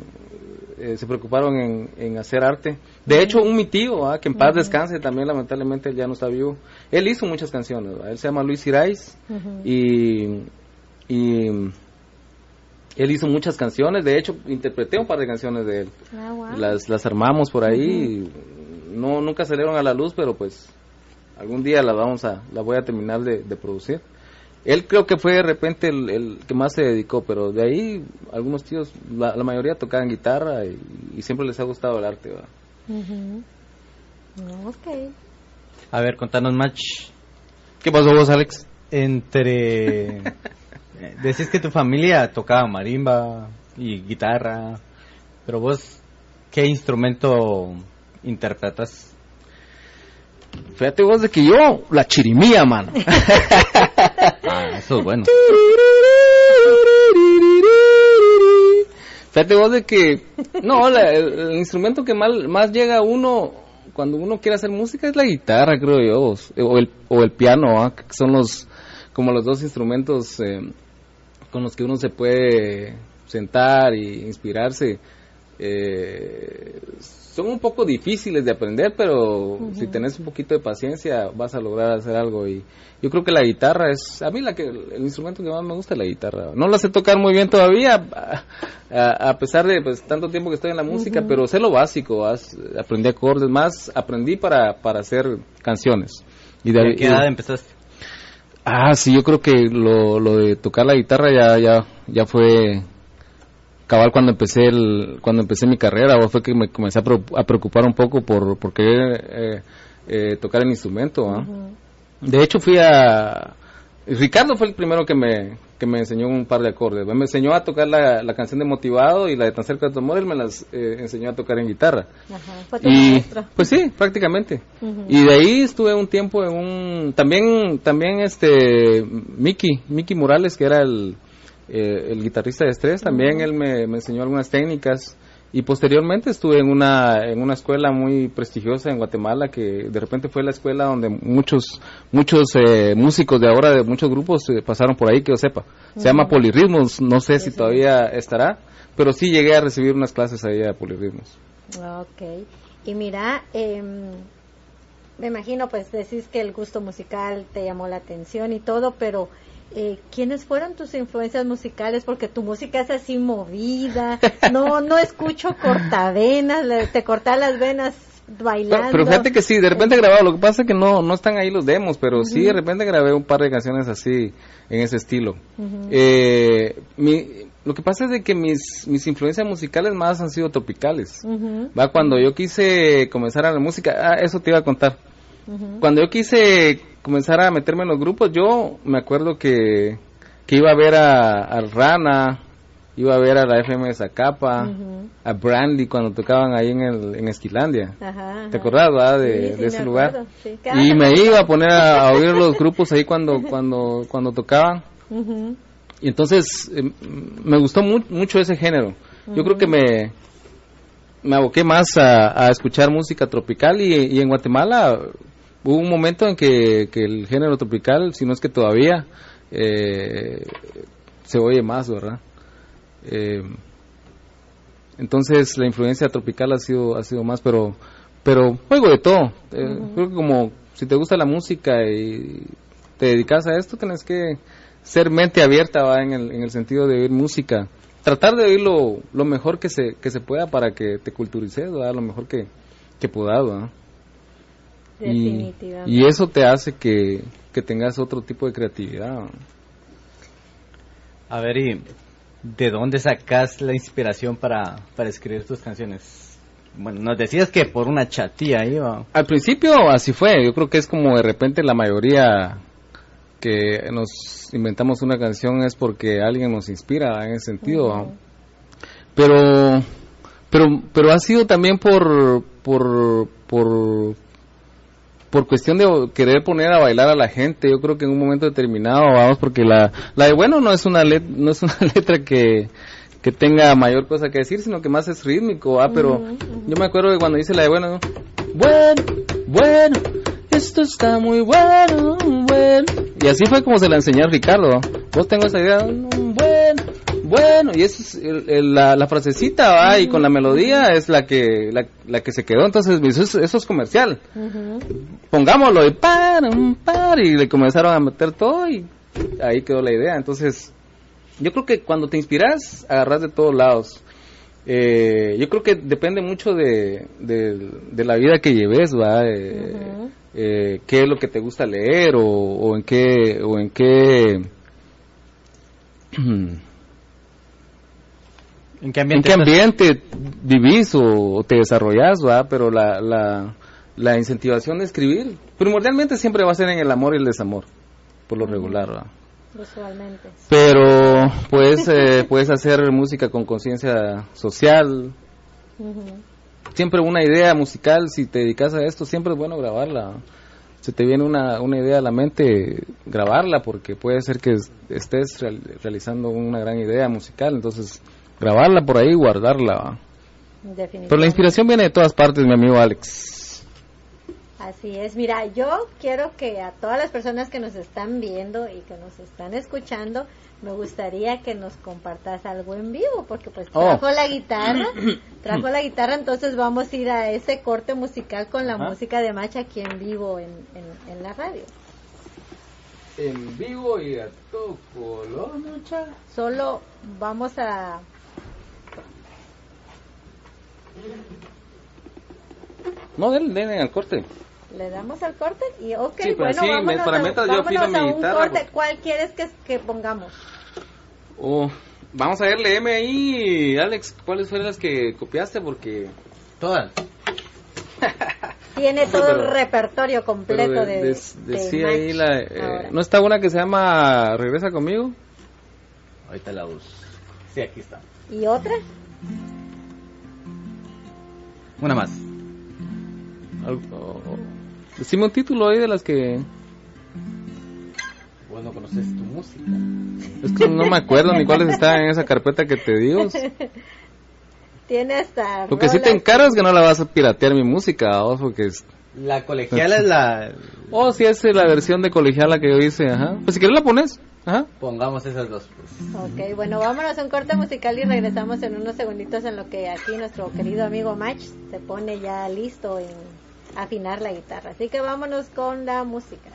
eh, se preocuparon en, en hacer arte. De hecho, un mi tío, ah, que en paz descanse, también lamentablemente él ya no está vivo, él hizo muchas canciones, ¿verdad? él se llama Luis Sirais
Ujú.
y, y él hizo muchas canciones, de hecho interpreté un par de canciones de él,
Ah, wow.
las, las armamos por ahí, no nunca salieron a la luz, pero pues algún día las vamos a, la voy a terminar de, de producir. Él creo que fue de repente el, el que más se dedicó, pero de ahí algunos tíos, la, la mayoría tocaban guitarra y, y siempre les ha gustado el arte.
Ok.
A ver, contanos más.
¿Qué pasó vos, Alex?
Entre. Decís que tu familia tocaba marimba y guitarra, pero vos, ¿qué instrumento interpretas?
Fíjate vos de que yo, la chirimía, mano.
Ah, eso es bueno.
Fíjate vos de que, no, el, instrumento que más, llega a uno cuando uno quiere hacer música es la guitarra, creo yo, o el, o el piano, ¿ah? que son los, como los dos instrumentos eh, con los que uno se puede sentar y inspirarse. Eh, son un poco difíciles de aprender, pero si tenés un poquito de paciencia vas a lograr hacer algo. Y yo creo que la guitarra es, a mí la que, el instrumento que más me gusta es la guitarra. No la sé tocar muy bien todavía, a, pesar de pues, tanto tiempo que estoy en la música, pero sé lo básico. as- aprendí acordes, más aprendí para, para hacer canciones. Y de,
¿A qué edad empezaste?
Ah, sí, yo creo que lo, lo de tocar la guitarra ya, ya, ya fue cabal cuando empecé el, cuando empecé mi carrera, o fue que me comencé a, pro- a preocupar un poco por, por querer eh, eh, tocar el instrumento. De hecho fui a, Ricardo fue el primero que me, que me enseñó un par de acordes. Me enseñó a tocar la, la canción de Motivado y la de Tan cerca de tu amor, él me las eh, enseñó a tocar en guitarra.
Ajá. Fue tu
Y,
maestro.
pues sí, prácticamente. Y de ahí estuve un tiempo en un, también, también este, Mickey, Mickey Morales, que era el, eh, el guitarrista de Estrés, también él me, me enseñó algunas técnicas. Y posteriormente estuve en una, en una escuela muy prestigiosa en Guatemala, que de repente fue la escuela donde muchos, muchos eh, músicos de ahora, de muchos grupos, eh, pasaron por ahí, que yo sepa. Se llama Polirritmos, no sé si todavía estará, pero sí llegué a recibir unas clases ahí de Polirritmos.
Ok. Y mira, em, me imagino, pues decís que el gusto musical te llamó la atención y todo, pero eh, ¿quiénes fueron tus influencias musicales? Porque tu música es así movida, no no escucho cortavenas, te cortas las venas bailando.
Pero, pero fíjate que sí, de repente he grabado, lo que pasa es que no, no están ahí los demos, pero sí de repente grabé un par de canciones así, en ese estilo. Eh, mi, lo que pasa es de que mis, mis influencias musicales más han sido tropicales. Va, cuando yo quise comenzar a la música, ah, eso te iba a contar. Cuando yo quise comenzar a meterme en los grupos, yo me acuerdo que, que iba a ver a, a Rana, iba a ver a la FM de Zacapa, a Brandy cuando tocaban ahí en, el, en Esquilandia.
Ajá,
¿Te acordás, de,
sí,
de ese lugar?
sí.
Y me iba a poner a, a oír los grupos ahí cuando, cuando, cuando tocaban. Y entonces eh, me gustó mu- mucho ese género. Yo creo que me, me aboqué más a, a escuchar música tropical y, y en Guatemala hubo un momento en que, que el género tropical, si no es que todavía, eh, se oye más, ¿verdad? Eh, entonces la influencia tropical ha sido ha sido más, pero pero juego de todo. Eh, Creo que como si te gusta la música y te dedicas a esto, tenés que ser mente abierta ¿va? En, el, en el sentido de oír música. Tratar de oír lo, lo mejor que se, que se pueda para que te culturices, ¿verdad? lo mejor que, que puedas. ¿verdad? Y, eso te hace que, que tengas otro tipo de creatividad.
A ver, ¿y de dónde sacas la inspiración para, para escribir tus canciones? Bueno, nos decías que por una chatía iba.
Al principio así fue, yo creo que es como de repente la mayoría que nos inventamos una canción es porque alguien nos inspira en ese sentido. Pero pero pero ha sido también por por por por cuestión de querer poner a bailar a la gente, yo creo que en un momento determinado, vamos, porque la, la de bueno no es una let- no es una letra que, que tenga mayor cosa que decir, sino que más es rítmico, ¿va? Pero yo me acuerdo que cuando hice la de bueno, bueno, bueno, esto está muy bueno, bueno. Y así fue como se la enseñé a Ricardo. Vos tengo esa idea, "Mm, bueno, bueno, y eso es el- el- la, la frasecita, va, y con la melodía es la que la, la que se quedó. Entonces, eso es, eso es comercial. Pongámoslo, y par, um, par, y le comenzaron a meter todo y ahí quedó la idea. Entonces, yo creo que cuando te inspiras, agarras de todos lados. Eh, yo creo que depende mucho de, de, de la vida que lleves, va. Eh, eh, qué es lo que te gusta leer o, o en qué o en qué
¿En qué
en
ambiente?
qué
estás?
ambiente vivís o, o te desarrollas, va, pero la, la, la incentivación de escribir primordialmente siempre va a ser en el amor y el desamor, por lo regular.
Usualmente.
Pero puedes eh, puedes hacer música con conciencia social, siempre una idea musical, si te dedicas a esto, siempre es bueno grabarla. Si te viene una, una idea a la mente, grabarla, porque puede ser que es- estés real- realizando una gran idea musical, entonces grabarla por ahí, guardarla. Pero la inspiración viene de todas partes, mi amigo Alex.
Así es, mira, yo quiero que a todas las personas que nos están viendo y que nos están escuchando, me gustaría que nos compartas algo en vivo, porque pues
Oh.
trajo la guitarra, trajo la guitarra, entonces vamos a ir a ese corte musical con la
Ajá.
música de Macha aquí en vivo en, en, en la radio.
En vivo y a todo color, mucha.
Solo vamos a...
No, denle, denle al corte.
Le damos al corte y ok,
Sí, pero
bueno,
sí,
vámonos,
me- para
a,
mientras yo
vámonos a
mi
un
guitarra,
corte.
porque-
¿Cuál quieres que, que pongamos?
Oh, vamos a ver, léeme ahí, Alex, cuáles fueron las que copiaste, porque...
Todas.
Tiene todo
pero-
el repertorio completo de,
de- de-
de
decía
Match
ahí la... eh. ¿No está una que se llama Regresa conmigo?
Ahorita la uso. Sí, aquí está.
¿Y otra?
Una más.
Algo- o- Decime un título ahí de las que...
Vos no conoces tu música.
Es que no me acuerdo ni cuáles estaban en esa carpeta que te digo.
Tiene hasta...
Lo que sí te encargo es que no la vas a piratear mi música, vos, porque es...
La colegiala es la...
Oh, sí, es la versión de colegiala que yo hice, ajá. Pues si quieres la pones, ajá.
Pongamos esas dos. Pues.
Ok, bueno, vámonos a un corte musical y regresamos en unos segunditos en lo que aquí nuestro querido amigo Match se pone ya listo en afinar la guitarra. Así que vámonos con la música.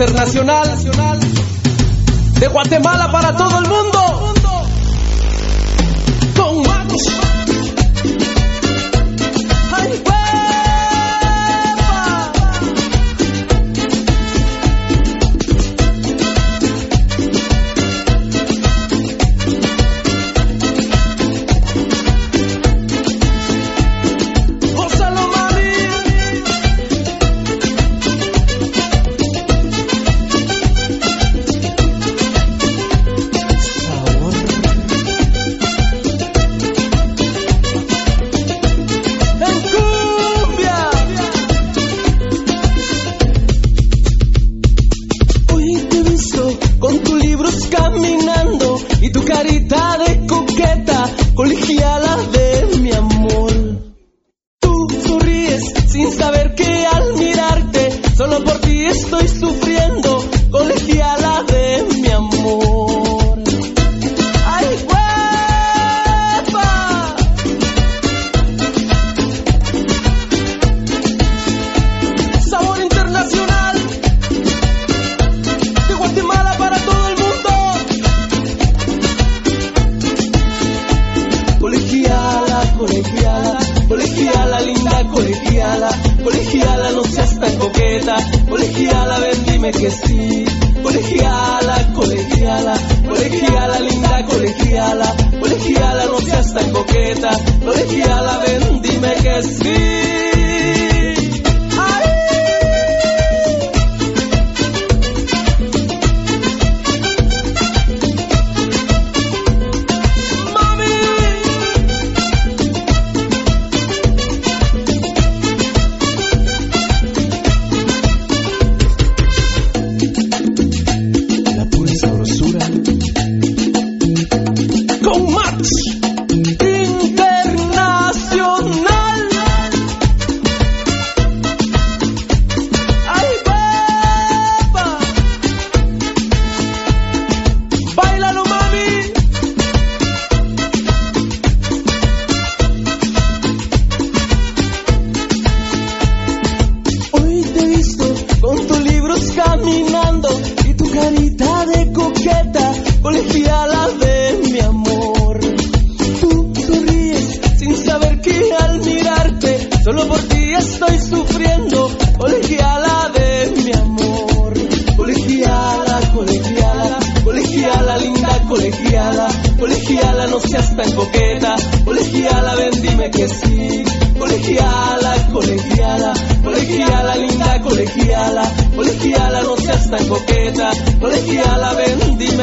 Internacional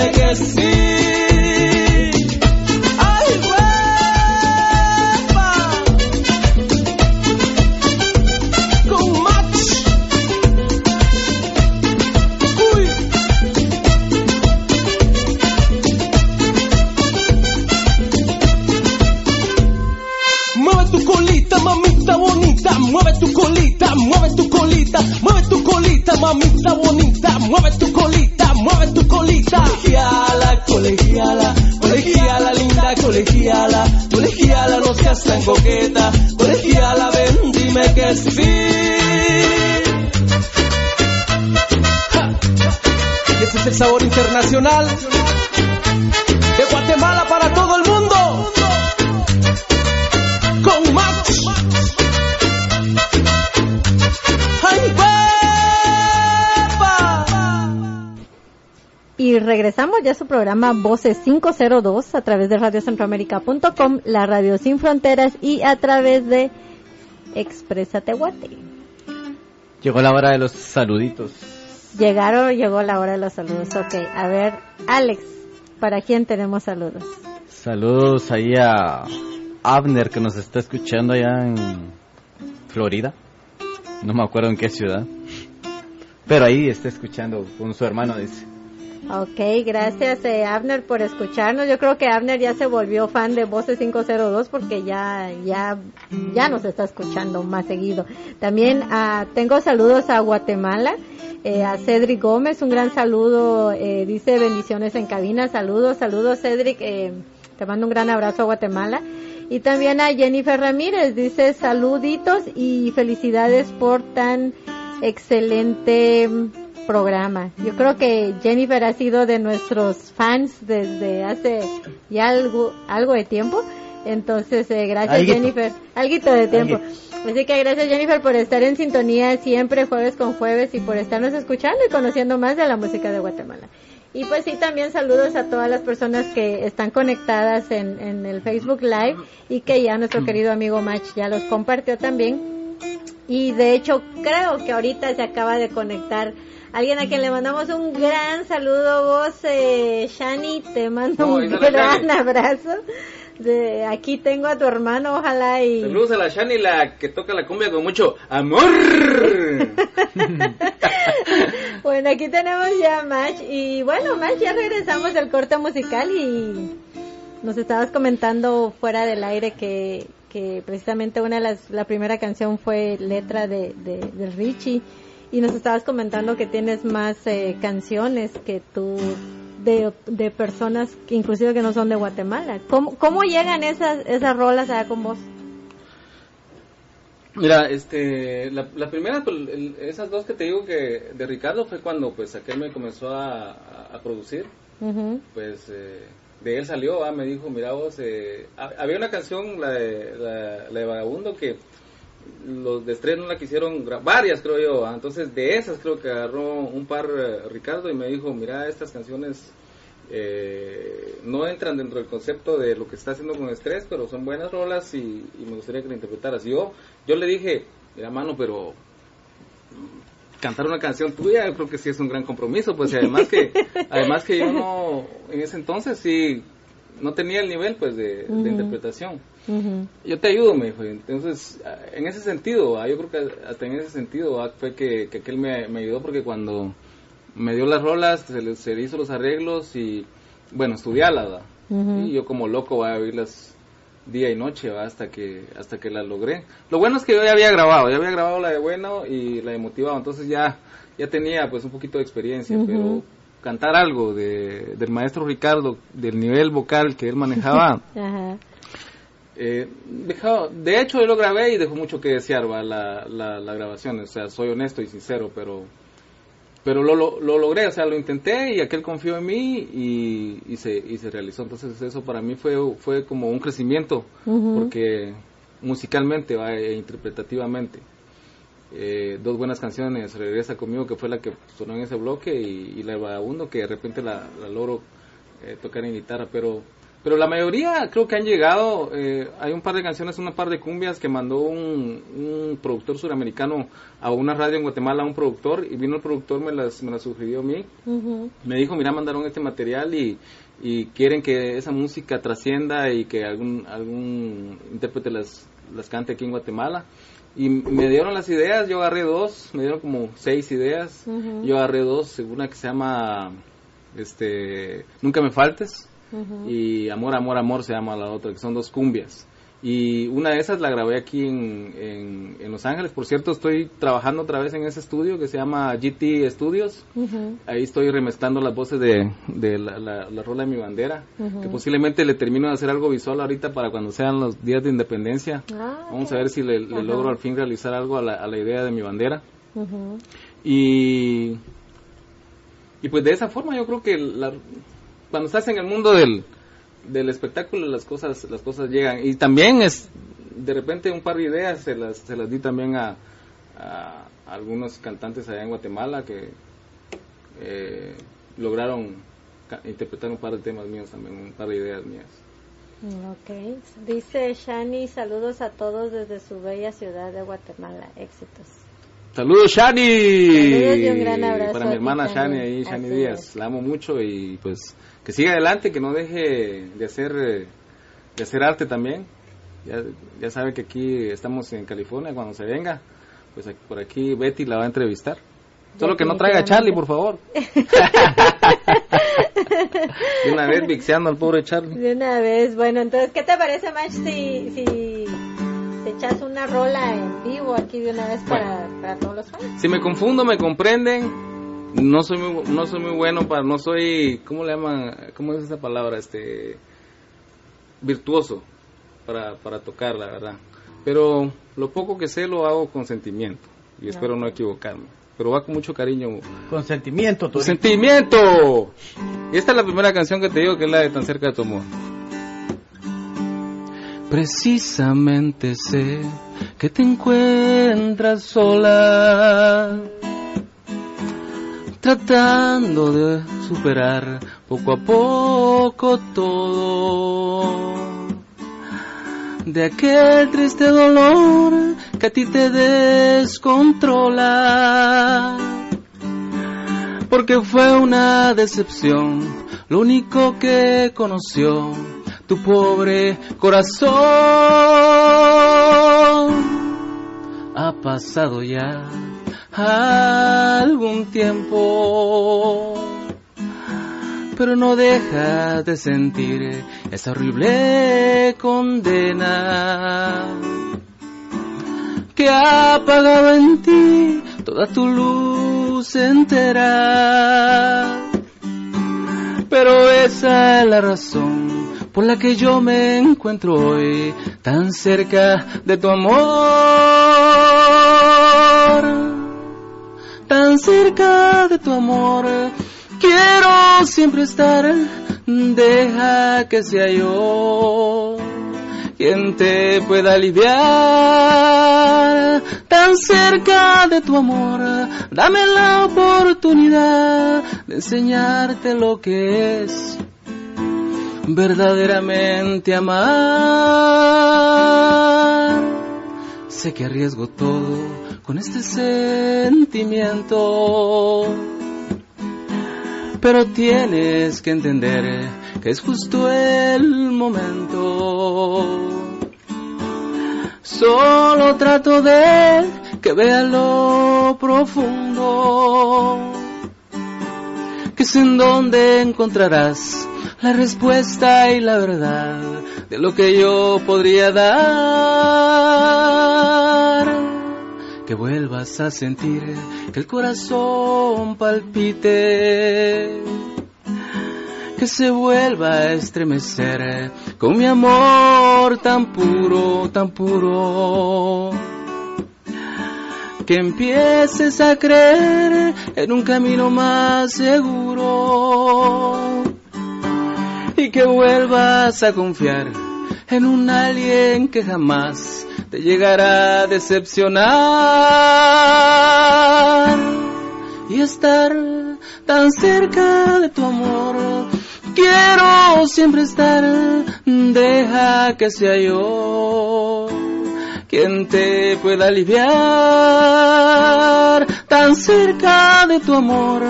legacy. Internacional. De Guatemala para todo el mundo. Con Max. Y
regresamos ya a su programa Voces 502 a través de radiocentroamérica.com, la radio sin fronteras y a través de Expresa Tehuate.
Llegó la hora de los saluditos.
Llegaron, llegó la hora de los saludos. Ok, a ver, Alex, ¿para quién tenemos saludos?
Saludos ahí a Abner que nos está escuchando allá en Florida. No me acuerdo en qué ciudad. Pero ahí está escuchando con su hermano, dice.
Ok, gracias eh, Abner por escucharnos. Yo creo que Abner ya se volvió fan de Voces 502 porque ya ya ya nos está escuchando más seguido. También ah, tengo saludos a Guatemala, eh, a Cedric Gómez, un gran saludo, eh, dice bendiciones en cabina, saludos, saludos Cedric, eh, te mando un gran abrazo a Guatemala. Y también a Jennifer Ramírez, dice saluditos y felicidades por tan excelente programa. Yo creo que Jennifer ha sido de nuestros fans desde hace ya algo, algo de tiempo. Entonces, eh, gracias
Alguito.
Jennifer. Alguito de tiempo. Así que gracias Jennifer por estar en sintonía siempre jueves con jueves y por estarnos escuchando y conociendo más de la música de Guatemala. Y pues sí, también saludos a todas las personas que están conectadas en, en el Facebook Live y que ya nuestro querido amigo Mach ya los compartió también. Y de hecho, creo que ahorita se acaba de conectar alguien a quien le mandamos un gran saludo. Vos, eh, Shani, te mando un gran abrazo. De, aquí tengo a tu hermano, ojalá y...
Saludos a la Shani, la que toca la cumbia con mucho amor.
Bueno, aquí tenemos ya a Match y bueno, Match, ya regresamos del corte musical y nos estabas comentando fuera del aire que, que precisamente una de las, la primera canción fue letra de, de, de Richie y nos estabas comentando que tienes más eh, canciones que tú de, de personas que inclusive que no son de Guatemala. ¿Cómo, cómo llegan esas, esas rolas allá con vos?
Mira, este, la, la primera, pues, el- esas dos que te digo que de Ricardo fue cuando pues aquel me comenzó a, a- producir, pues eh, de él salió, ah, me dijo, mira vos, eh, ha- había una canción, la de, la, la de Vagabundo, que los de Estrés no la quisieron grabar, varias creo yo, ah, entonces de esas creo que agarró un par eh, Ricardo y me dijo, mira, estas canciones eh, no entran dentro del concepto de lo que está haciendo con Estrés, pero son buenas rolas y, y me gustaría que la interpretaras. Yo, yo le dije, mira mano, pero mm, cantar una canción tuya yo creo que sí es un gran compromiso, pues y además que, además que yo no, en ese entonces sí, no tenía el nivel pues de, interpretación. Yo te ayudo, me dijo. Entonces, en ese sentido, yo creo que hasta en ese sentido fue que, que aquel me, me ayudó porque cuando me dio las rolas, se le, se le hizo los arreglos y, bueno, estudiarlas, ¿va?
Ujú.
Y yo como loco voy a oírlas día y noche, ¿va? Hasta que, hasta que las logré. Lo bueno es que yo ya había grabado, ya había grabado la de Bueno y la de Motivado, entonces ya, ya tenía pues un poquito de experiencia, pero cantar algo de, del maestro Ricardo, del nivel vocal que él manejaba,
Ajá.
eh, dejaba- de hecho, yo lo grabé y dejó mucho que desear ¿va? La, la, la grabación. O sea, soy honesto y sincero, pero pero lo, lo, lo logré, o sea, lo intenté y aquel confió en mí y, y, se, y se realizó. Entonces, eso para mí fue, fue como un crecimiento, porque musicalmente ¿va? e interpretativamente. Eh, dos buenas canciones, Regresa conmigo, que fue la que sonó en ese bloque, y, y la Vagabundo, que de repente la, la logro eh, tocar en guitarra, pero pero la mayoría creo que han llegado, eh, hay un par de canciones, un par de cumbias que mandó un, un productor suramericano a una radio en Guatemala, un productor, y vino el productor, me las, me las sugirió a mí, me dijo, mira, mandaron este material y, y quieren que esa música trascienda y que algún, algún intérprete las, las cante aquí en Guatemala. Y me dieron las ideas, yo agarré dos, me dieron como seis ideas, yo agarré dos, una que se llama, este, Nunca me faltes, y Amor, Amor, Amor se llama la otra, que son dos cumbias. Y una de esas la grabé aquí en, en, en Los Ángeles. Por cierto, estoy trabajando otra vez en ese estudio que se llama GT Studios. Ahí estoy remestando las voces de, de la, la- la rola de mi bandera. Que posiblemente le termino de hacer algo visual ahorita para cuando sean los días de independencia.
Ah,
Vamos a ver si le, logro al fin realizar algo a la, a la idea de mi bandera. Y y pues de esa forma yo creo que la- cuando estás en el mundo del, del espectáculo las cosas las cosas llegan y también es de repente un par de ideas se las, se las di también a, a algunos cantantes allá en Guatemala que eh, lograron ca- interpretar un par de temas míos también, un par de ideas mías.
Ok. Dice Shani, saludos a todos desde su bella ciudad de Guatemala. Éxitos.
Saludos Shani.
Saludos y un gran abrazo
Para mi hermana Shani ahí, Shani Díaz.
es.
La amo mucho y pues que siga adelante, que no deje de hacer eh, de hacer arte también. Ya, ya sabe que aquí estamos en California cuando se venga. Pues aquí- por aquí Betty la va a entrevistar. Solo que no traiga a Charlie, por favor. De una vez vixeando al pobre Charlie.
De una vez. Bueno, entonces, ¿qué te parece, Mach, si, si te echas una rola en vivo aquí de una vez para, para todos los fans?
Si me confundo, me comprenden. No soy muy, no soy muy bueno para, no soy, ¿cómo le llaman? ¿Cómo es esa palabra? Este, virtuoso para, para tocar, la verdad. Pero lo poco que sé lo hago con sentimiento y espero no equivocarme. Pero va con mucho cariño.
Consentimiento,
¡Tu
Torito.
sentimiento! Y esta es la primera canción que te digo que es la de Tan cerca de tu amor. Precisamente sé que te encuentras sola, tratando de superar poco a poco todo. De aquel triste dolor que a ti te descontrola porque fue una decepción, lo único que conoció tu pobre corazón. Ha pasado ya algún tiempo, pero no dejas de sentir esa horrible condena que ha apagado en ti toda tu luz entera. Pero esa es la razón por la que yo me encuentro hoy tan cerca de tu amor. Tan cerca de tu amor. Quiero siempre estar, deja que sea yo quien te pueda aliviar tan cerca de tu amor. Dame la oportunidad de enseñarte lo que es verdaderamente amar. Sé que arriesgo todo con este sentimiento. Pero tienes que entender que es justo el momento. Solo trato de que vea lo profundo, que es en donde encontrarás la respuesta y la verdad de lo que yo podría dar. Que vuelvas a sentir que el corazón palpite que se vuelva a estremecer con mi amor tan puro, tan puro. Que empieces a creer en un camino más seguro y que vuelvas a confiar en un alguien que jamás te llegará a decepcionar y estar tan cerca de tu amor. Quiero siempre estar, deja que sea yo quien te pueda aliviar tan cerca de tu amor.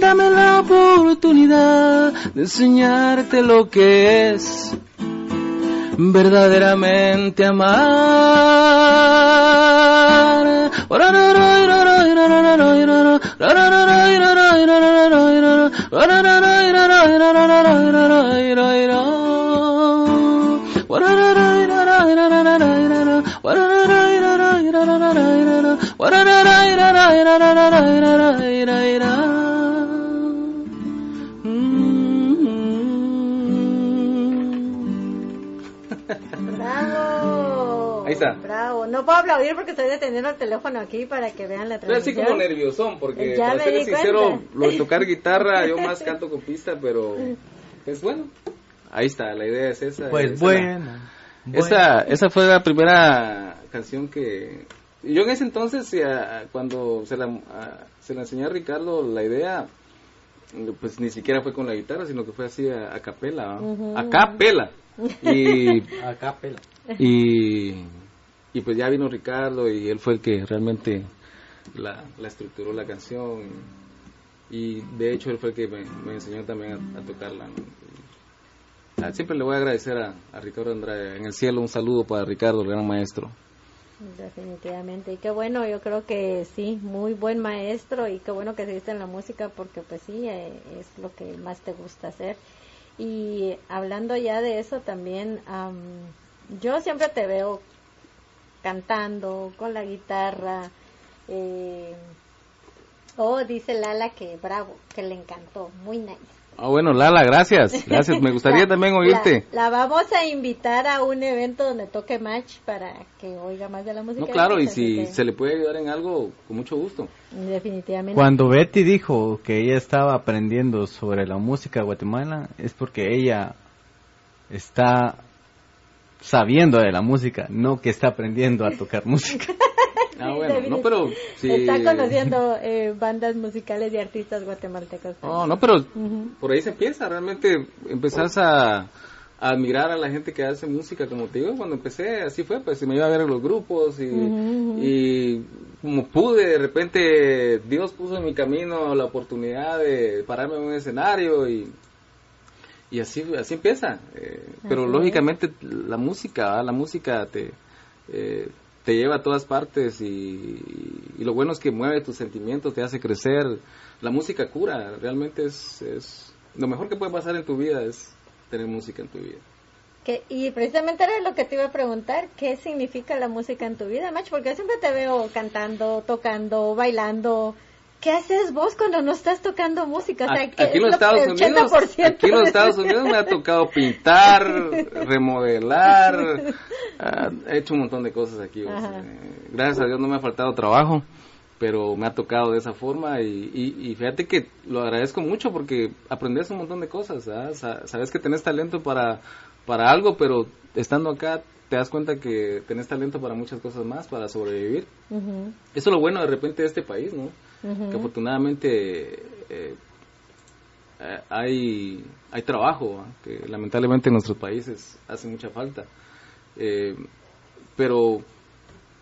Dame la oportunidad de enseñarte lo que es verdaderamente amar. está.
Bravo. No puedo aplaudir porque estoy deteniendo el teléfono aquí para que vean la
Estoy así
transmisión.
como nerviosón, porque
Ya
para
me
ser sincero,
cuenta.
lo de tocar guitarra, yo más canto con pista, pero pues bueno, ahí está, la idea es esa.
Pues
esa
bueno.
Esa, esa fue la primera canción que... Yo en ese entonces, eh, cuando se la, a- se la enseñé a Ricardo la idea, pues ni siquiera fue con la guitarra, sino que fue así a, a capela, ¿va?
Ujú.
a capela. Y,
Acá pela.
y, y pues ya vino Ricardo y él fue el que realmente la, la estructuró la canción. Y de hecho él fue el que me, enseñó también a, tocarla. ah, siempre le voy a agradecer a, Ricardo Andrade. En el cielo un saludo para Ricardo, el gran maestro.
Definitivamente. Y qué bueno, yo creo que sí, muy buen maestro y qué bueno que seguiste en la música porque pues sí, eh, es lo que más te gusta hacer. Y hablando ya de eso también, am, yo siempre te veo cantando con la guitarra. Eh, oh, dice Lala que bravo, que le encantó, muy nice.
Ah, bueno, Lala, gracias. Gracias. Me gustaría
La-
también oírte.
La, la vamos a invitar a un evento donde toque match para que oiga más de la música.
No, claro, y si
que,
se le puede ayudar en algo, con mucho gusto.
Definitivamente.
Cuando Betty dijo que ella estaba aprendiendo sobre la música de Guatemala, es porque ella está sabiendo de la música, no que está aprendiendo a tocar música.
Ah, bueno, no, pero sí.
Está conociendo eh, bandas musicales y artistas guatemaltecos.
No, no, pero por ahí se empieza, realmente empezás a, a admirar a la gente que hace música, como te digo, cuando empecé, así fue, pues me iba a ver a los grupos y, y como pude, de repente Dios puso en mi camino la oportunidad de pararme en un escenario y, y así, así empieza. eh, pero lógicamente la música, ¿va? la música te... eh, te lleva a todas partes y, y lo bueno es que mueve tus sentimientos, te hace crecer. La música cura, realmente es, es lo mejor que puede pasar en tu vida es tener música en tu vida.
Que- y precisamente era lo que te iba a preguntar, ¿qué significa la música en tu vida, Mach? Porque yo siempre te veo cantando, tocando, bailando. ¿Qué haces vos cuando no estás tocando música? O sea,
A-
¿qué
aquí los
lo
Estados Unidos,
80%
aquí en los Estados Unidos me ha tocado pintar, remodelar, ah, he hecho un montón de cosas aquí. o sea,
Ajá.
eh, gracias a Dios no me ha faltado trabajo, pero me ha tocado de esa forma y, y- y fíjate que lo agradezco mucho porque aprendes un montón de cosas, ¿ah? Sa- sabes que tenés talento para, para algo, pero estando acá te das cuenta que tenés talento para muchas cosas más, para sobrevivir. Eso es lo bueno de repente de este país, ¿no? Que afortunadamente eh, eh, hay hay trabajo que lamentablemente en nuestros países hace mucha falta Eh, pero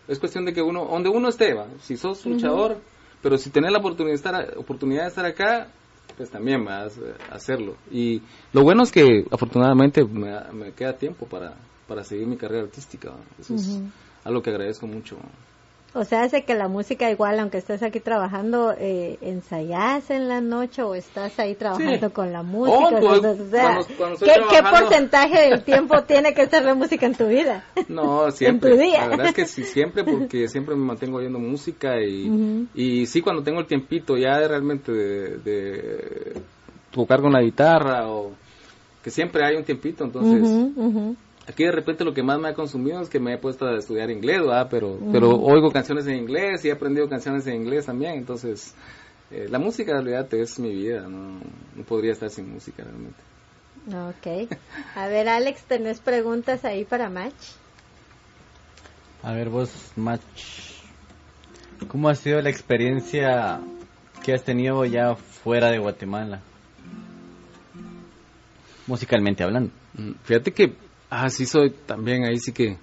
es cuestión de que uno donde uno esté ¿va? si sos luchador pero si tenés la oportunidad de estar oportunidad de estar acá pues también vas a hacerlo y lo bueno es que afortunadamente me, me queda tiempo para para seguir mi carrera artística ¿va? eso es
Ujú.
algo que agradezco mucho
O sea, hace que la música igual, aunque estés aquí trabajando, eh, ensayás en la noche o estás ahí trabajando
Sí.
con la música.
Oh, pues,
o sea,
cuando-
¿qué, porcentaje del tiempo tiene que estar la música en tu vida?
No, siempre.
tu día.
La verdad es que sí, siempre, porque siempre me mantengo oyendo música y, y sí, cuando tengo el tiempito ya de realmente de, de tocar con la guitarra o que siempre hay un tiempito, entonces. Aquí de repente lo que más me ha consumido es que me he puesto a estudiar inglés, ¿verdad? Pero, pero oigo canciones en inglés y he aprendido canciones en inglés también, entonces eh, la música en realidad es mi vida, no, no podría estar sin música realmente.
Ok. A ver, Alex, ¿tenés preguntas ahí para Match?
A ver vos, Mach, ¿cómo ha sido la experiencia que has tenido ya fuera de Guatemala? Musicalmente hablando.
Mm, Fíjate que, ah, sí soy también ahí sí que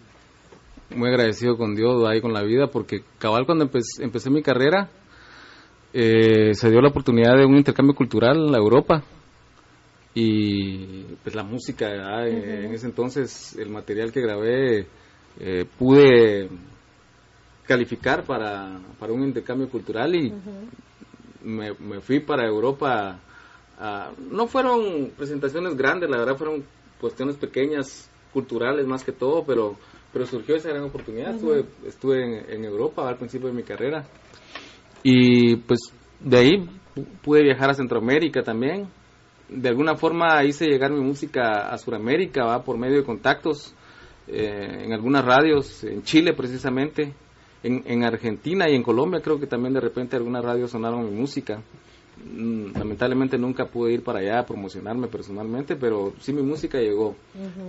muy agradecido con Dios, ahí con la vida, porque cabal cuando empe- empecé mi carrera, eh, se dio la oportunidad de un intercambio cultural a Europa y pues la música, ah, eh, en ese entonces el material que grabé eh, pude calificar para, para un intercambio cultural y me, me fui para Europa. ah, no fueron presentaciones grandes, la verdad fueron cuestiones pequeñas, culturales más que todo, pero, pero surgió esa gran oportunidad. Estuve, estuve en, en Europa al principio de mi carrera y pues de ahí pu- pude viajar a Centroamérica también. De alguna forma hice llegar mi música a Sudamérica, va por medio de contactos. eh, en algunas radios, en Chile precisamente, en, en Argentina y en Colombia creo que también de repente algunas radios sonaron mi música. Mm, Lamentablemente nunca pude ir para allá a promocionarme personalmente, pero sí mi música llegó.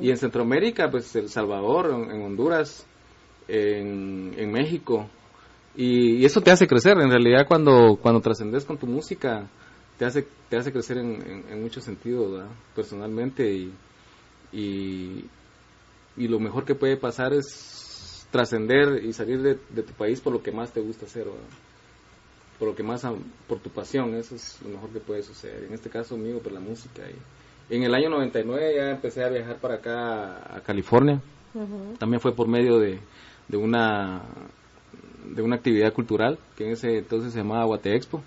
Y en Centroamérica, pues El Salvador, en, en Honduras, en, en México. Y, y eso te hace crecer, en realidad cuando, cuando trascendes con tu música, te hace, te hace crecer en, en, en muchos sentidos, ¿verdad? personalmente. Y, y, y lo mejor que puede pasar es trascender y salir de, de tu país por lo que más te gusta hacer, ¿verdad? Por lo que más, por tu pasión, eso es lo mejor que puede suceder. En este caso mío, por la música. Y en el año 99 ya empecé a viajar para acá, a California. También fue por medio de, de una de una actividad cultural que en ese entonces se llamaba Guate Expo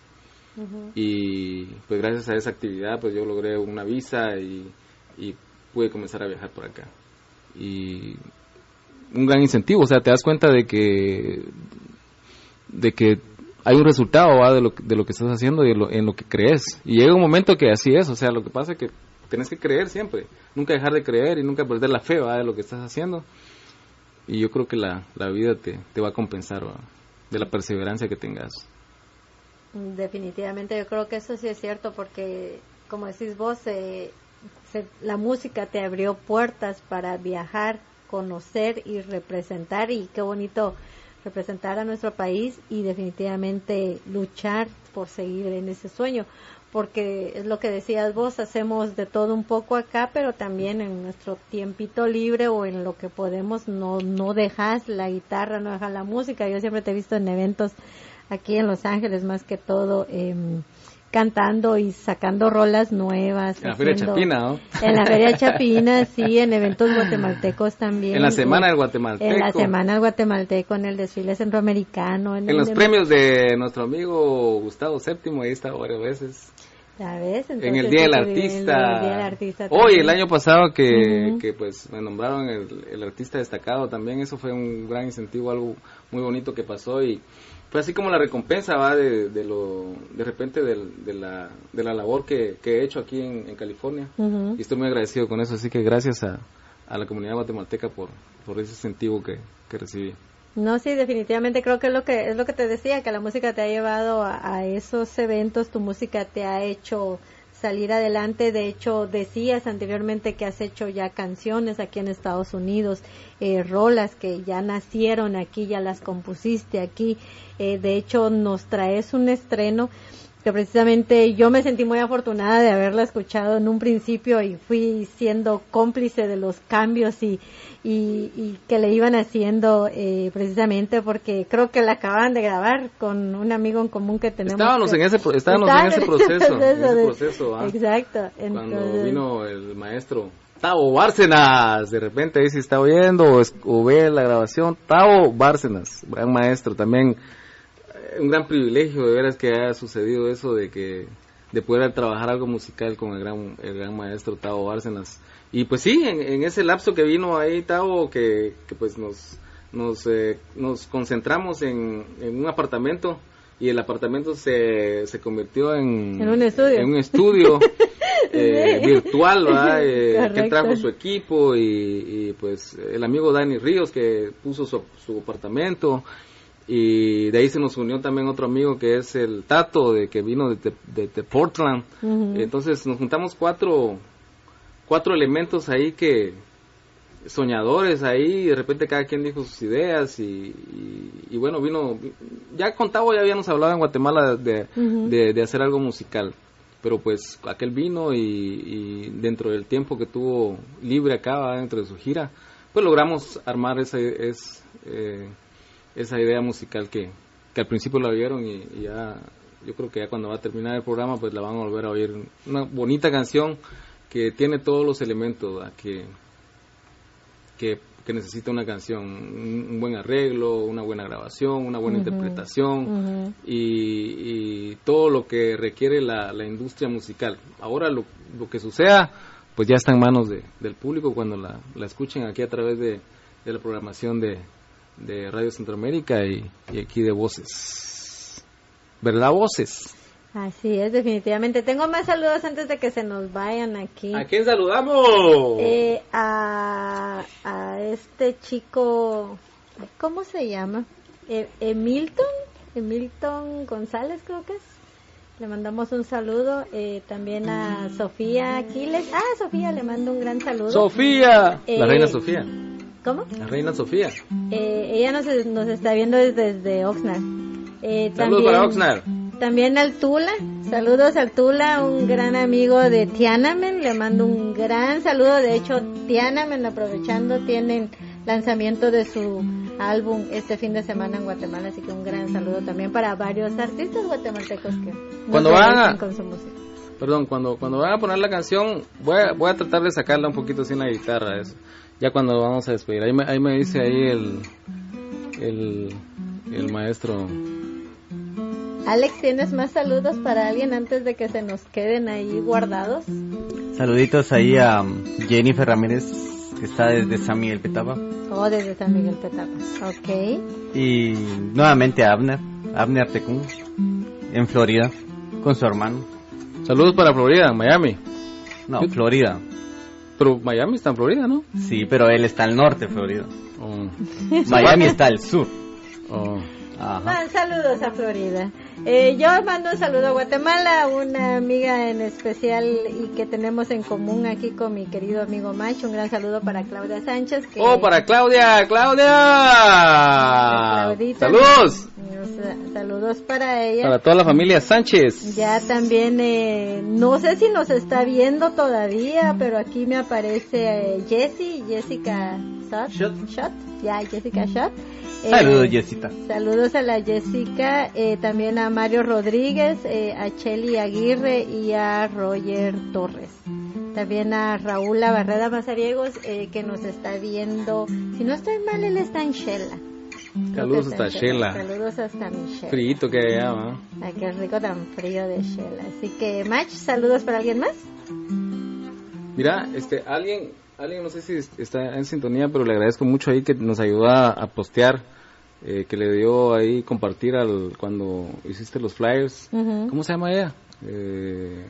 y pues gracias a esa actividad pues yo logré una visa y, y pude comenzar a viajar por acá y un gran incentivo o sea te das cuenta de que de que hay un resultado ¿va? de lo de lo que estás haciendo y lo- en lo que crees y llega un momento que así es o sea lo que pasa es que tienes que creer siempre nunca dejar de creer y nunca perder la fe ¿va? de lo que estás haciendo y yo creo que la, la vida te, te va a compensar de la perseverancia que tengas
Definitivamente, yo creo que eso sí es cierto porque, como decís vos, se- la música te abrió puertas para viajar, conocer y representar y qué bonito representar a nuestro país y definitivamente luchar por seguir en ese sueño porque es lo que decías vos, hacemos de todo un poco acá, pero también en nuestro tiempito libre o en lo que podemos no no dejas la guitarra, no dejas la música. Yo siempre te he visto en eventos aquí en Los Ángeles más que todo em, cantando y sacando rolas nuevas.
en la feria Chapina ¿no?
En la Feria Chapina, sí, en eventos guatemaltecos también.
En la Semana del Guatemalteco.
En la Semana del Guatemalteco, en el desfile centroamericano.
En
el
los
de-
premios de nuestro amigo Gustavo VII, ahí estaba varias veces.
Ya ves,
en
entonces
el Día del
en el
Artista.
Día del Artista
Hoy, el año pasado que,
Ujú.
que pues me nombraron el, el artista destacado también, eso fue un gran incentivo, algo muy bonito que pasó y fue así como la recompensa va de, de lo de repente del- de, la, de la labor que, que he hecho aquí en, en California y estoy muy agradecido con eso, así que gracias a, a la comunidad guatemalteca por, por ese incentivo que, que recibí.
No, sí, definitivamente creo que es lo que es lo que te decía, que la música te ha llevado a, a esos eventos, tu música te ha hecho salir adelante. De hecho, decías anteriormente que has hecho ya canciones aquí en Estados Unidos, eh, rolas que ya nacieron aquí, ya las compusiste aquí. Eh, de hecho, nos traes un estreno que precisamente yo me sentí muy afortunada de haberla escuchado en un principio y fui siendo cómplice de los cambios y, y, y que le iban haciendo eh, precisamente porque creo que la acaban de grabar con un amigo en común que tenemos.
Estábamos
que-
en ese estábamos en ese proceso, en ese proceso, ah.
Exacto.
cuando vino el maestro Tavo Bárcenas, de repente ahí si está oyendo o, es- o ve la grabación, Tavo Bárcenas, gran maestro también, un gran privilegio de veras que haya sucedido eso de que de poder trabajar algo musical con el gran el gran maestro Tavo Bárcenas y pues sí en, en ese lapso que vino ahí Tavo que, que pues nos nos eh, nos concentramos en, en un apartamento y el apartamento se, se convirtió en,
En un estudio.
en un estudio eh, virtual, ¿verdad? Eh, que trajo su equipo y, y, pues el amigo Dani Ríos que puso su, su apartamento y de ahí se nos unió también otro amigo que es el Tato de que vino de, de- de Portland. Entonces nos juntamos cuatro cuatro elementos ahí que soñadores ahí y de repente cada quien dijo sus ideas y, y- y bueno vino ya con Tavo ya habíamos hablado en Guatemala de, de, de hacer algo musical pero pues aquel vino y, y dentro del tiempo que tuvo libre acá dentro de su gira pues logramos armar esa es, eh, esa idea musical que, que al principio la vieron y, y ya yo creo que ya cuando va a terminar el programa pues la van a volver a oír una bonita canción que tiene todos los elementos ¿va? que que, que necesita una canción, un, un buen arreglo, una buena grabación, una buena interpretación y, y todo lo que requiere la, la industria musical. Ahora lo, lo que suceda, pues ya está en manos de- del público cuando la, la escuchen aquí a través de, de la programación de, de Radio Centroamérica y, y aquí de Voces. ¿Verdad, Voces?
Así es, definitivamente. Tengo más saludos antes de que se nos vayan aquí.
¿A quién saludamos?
Eh, a, a este chico, ¿cómo se llama? E- Emilton, Emilton González creo que es. Le mandamos un saludo. Eh, también a Sofía Aquiles. Ah, Sofía, le mando un gran saludo.
Sofía.
Eh,
La reina Sofía.
¿Cómo?
La reina Sofía.
Eh, ella nos, nos está viendo desde, desde Oxnard. Eh,
Saludos para Oxnard.
También al Tula, saludos al Tula, un gran amigo de Tiananmen, le mando un gran saludo, de hecho Tiananmen aprovechando tienen lanzamiento de su álbum este fin de semana en Guatemala, así que un gran saludo también para varios artistas guatemaltecos que
Cuando van a-
con su música.
Perdón, cuando, cuando van a poner la canción, voy a, voy a tratar de sacarla un poquito sin la guitarra, eso. Ya cuando vamos a despedir. Ahí me, ahí me dice ahí el, el, el maestro.
Alex, ¿tienes más saludos para alguien antes de que se nos queden ahí guardados?
Saluditos ahí a Jennifer Ramírez, que está desde San Miguel Petapa.
Oh, desde San Miguel Petapa. Ok.
Y nuevamente a Abner, Abner Tecún, en Florida, con su hermano.
Saludos para Florida, Miami.
No, Florida.
Pero Miami está en Florida, ¿no?
Sí, pero él está al norte de Florida.
Oh,
Miami está al sur.
oh.
Ajá.
Man, saludos a Florida. Eh, yo mando un saludo a Guatemala, una amiga en especial y que tenemos en común aquí con mi querido amigo Macho. Un gran saludo para Claudia Sánchez. Que
Oh, para Claudia, Claudia.
Claudita,
Saludos.
nos- Saludos para ella.
Para toda la familia Sánchez.
Ya también, eh, no sé si nos está viendo todavía, pero aquí me aparece eh, Jessie, Jessica Shot.
Shot.
Shot, Ya, Jessica Shot. Eh,
Saludos, Jessita.
Saludos a la Jessica, eh, también a Mario Rodríguez, eh, a Cheli Aguirre y a Roger Torres. También a Raúl Barrera Mazariegos, eh, que nos está viendo. Si no estoy mal, él está en Shela.
Saludos hasta Shela.
Saludos hasta mi Shela.
Frito que allá, ¿va?
Ay, qué rico tan frío de Shela. Así que, Match, saludos para alguien más.
Mira, este, alguien, alguien no sé si está en sintonía, pero le agradezco mucho ahí que nos ayudó a, a postear, eh, que le dio ahí compartir al cuando hiciste los flyers. ¿Cómo se llama ella? Eh,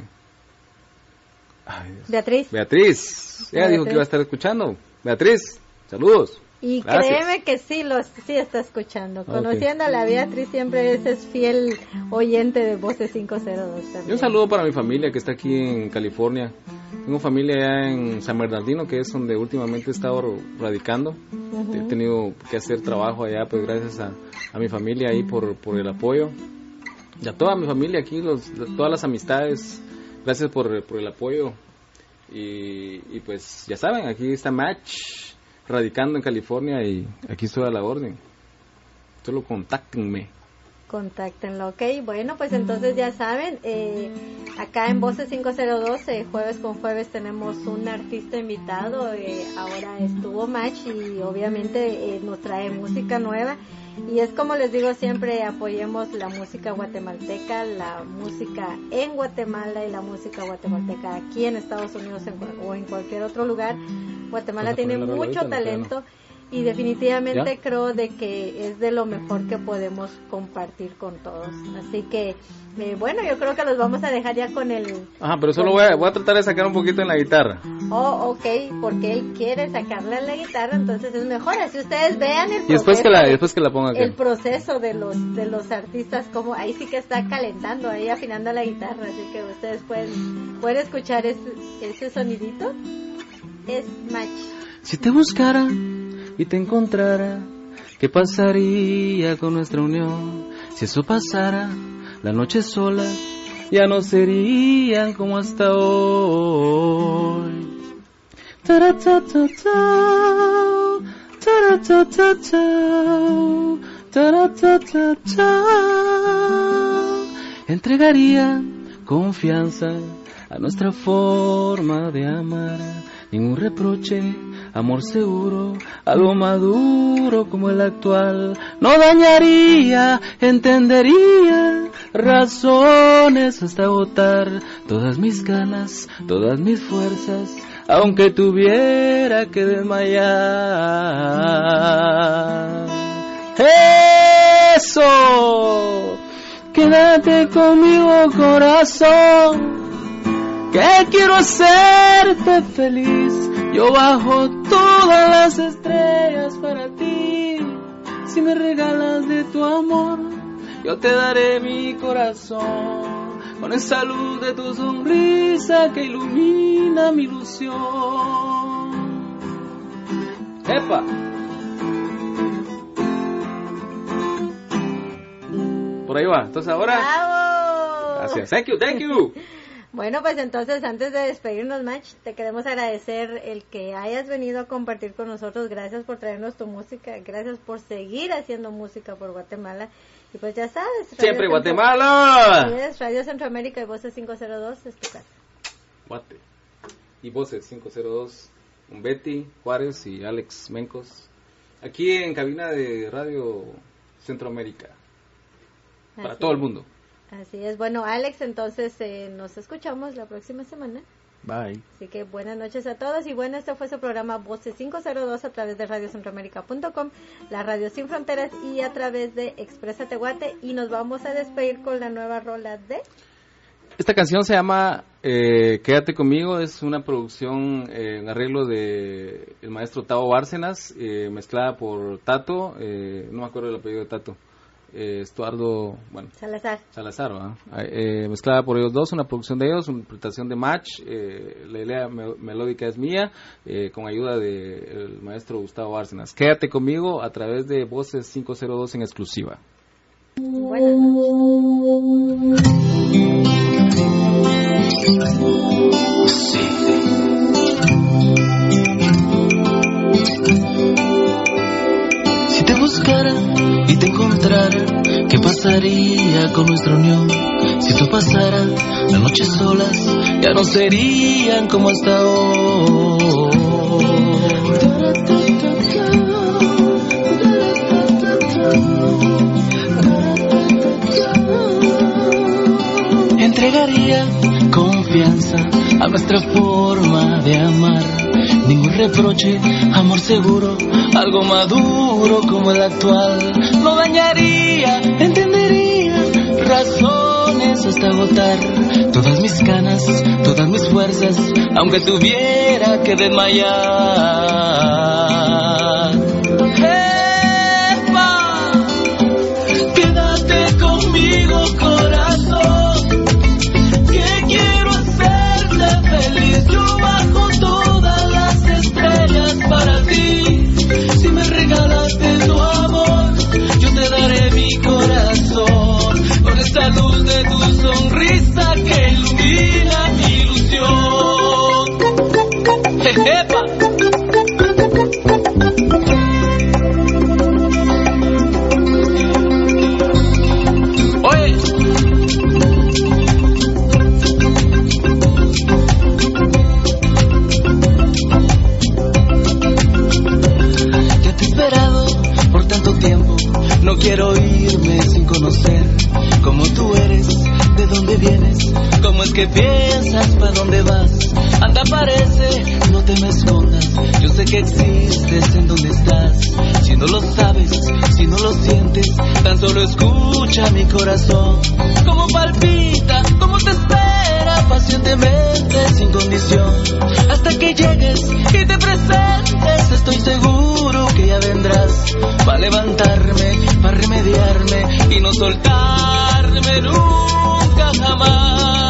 ay.
Beatriz.
Beatriz. Ella dijo que iba a estar escuchando. Beatriz, saludos.
Y
Gracias.
créeme que sí, los, sí está escuchando.
Ok.
Conociendo a la Beatriz, siempre es, es fiel oyente de Voces 502 también.
Y un saludo para mi familia que está aquí en California. Tengo familia allá en San Bernardino, que es donde últimamente he estado radicando.
Ujú.
He tenido que hacer trabajo allá, pues gracias a, a mi familia ahí por, por el apoyo. Y a toda mi familia aquí, los, todas las amistades, gracias por, por el apoyo. Y, y pues ya saben, aquí está Match, radicando en California y aquí estoy a la orden. Solo contáctenme.
Contáctenlo, ok. Bueno, pues entonces ya saben, eh, acá en Voces 502, eh, jueves con jueves tenemos un artista invitado. eh, ahora estuvo Match y obviamente eh, nos trae música nueva. Y es como les digo siempre, apoyemos la música guatemalteca, la música en Guatemala y la música guatemalteca aquí en Estados Unidos en o en cualquier otro lugar. Guatemala tiene mucho
¿no?
Y definitivamente
¿Ya?
creo de que es de lo mejor que podemos compartir con todos. Así que, eh, bueno, yo creo que los vamos a dejar ya con el...
Ajá, pero solo voy a, voy a tratar de sacar un poquito en la guitarra.
Oh, ok, porque él quiere sacarle a la guitarra, entonces es mejor. Así ustedes vean el
Y después que la, después que la ponga aquí.
el proceso de los de los artistas como ahí sí que está calentando ahí afinando la guitarra así que ustedes pueden pueden escuchar ese, ese sonidito es match
Si te buscara y te encontrara, ¿qué pasaría con nuestra unión? Si eso pasara, las noches solas ya no serían como hasta hoy. Entregaría confianza a nuestra forma de amar. Ningún reproche, amor seguro, algo maduro como el actual. No dañaría, entendería razones hasta agotar todas mis ganas, todas mis fuerzas, aunque tuviera que desmayar. ¡Eso!
Quédate conmigo, corazón. Que quiero hacerte feliz. Yo bajo todas las estrellas para ti. Si me regalas de tu amor, yo te daré mi corazón. Con esa luz de tu sonrisa que ilumina mi ilusión. ¡Epa!
Por ahí va. Entonces ahora.
¡Bravo!
Gracias. Thank you, thank you.
Bueno, pues entonces antes de despedirnos, Match, te queremos agradecer el que hayas venido a compartir con nosotros. Gracias por traernos tu música. Gracias por seguir haciendo música por Guatemala. Y pues ya sabes. Radio
Siempre
Centro-
Guatemala.
Es, Radio Centroamérica y Voces 502 es tu casa.
Guate. Y voces 502, un Betty, Juárez y Alex Mencos. Aquí en cabina de Radio Centroamérica. Para
Así
todo el mundo.
Así es. Bueno, Alex, entonces eh, nos escuchamos la próxima semana.
Bye.
Así que buenas noches a todos y bueno, este fue su programa Voces 502 a través de radiocentroamérica.com, la radio sin fronteras y a través de Expresa Tehuate y nos vamos a despedir con la nueva rola de...
Esta canción se llama eh, Quédate conmigo, es una producción, eh, un arreglo de el maestro Tavo Bárcenas, eh, mezclada por Tato, eh, no me acuerdo el apellido de Tato, eh, Estuardo, bueno,
Salazar.
Salazar. Eh, mezclada por ellos dos, una producción de ellos, una interpretación de Match, eh, la idea me- melódica es mía, eh, con ayuda del maestro Gustavo Bárcenas. Quédate conmigo a través de Voces 502 en exclusiva.
Buenas noches.
Si te buscara te encontrara, ¿qué pasaría con nuestra unión? Si tú pasaras la noche solas, ya no serían como hasta hoy. Entregaría confianza a nuestra forma de amar. Ningún reproche, amor seguro, algo maduro como el actual. No dañaría, entendería razones hasta agotar todas mis ganas, todas mis fuerzas, aunque tuviera que desmayar. Cómo es que piensas, para dónde vas. Anda, parece, no te me escondas. Yo sé que existes en donde estás. Si no lo sabes, si no lo sientes, tan solo escucha mi corazón. Cómo palpita, cómo te espera pacientemente, sin condición. Hasta que llegues y te presentes, estoy seguro que ya vendrás. para levantarme, para remediarme y no soltarme nunca jamás.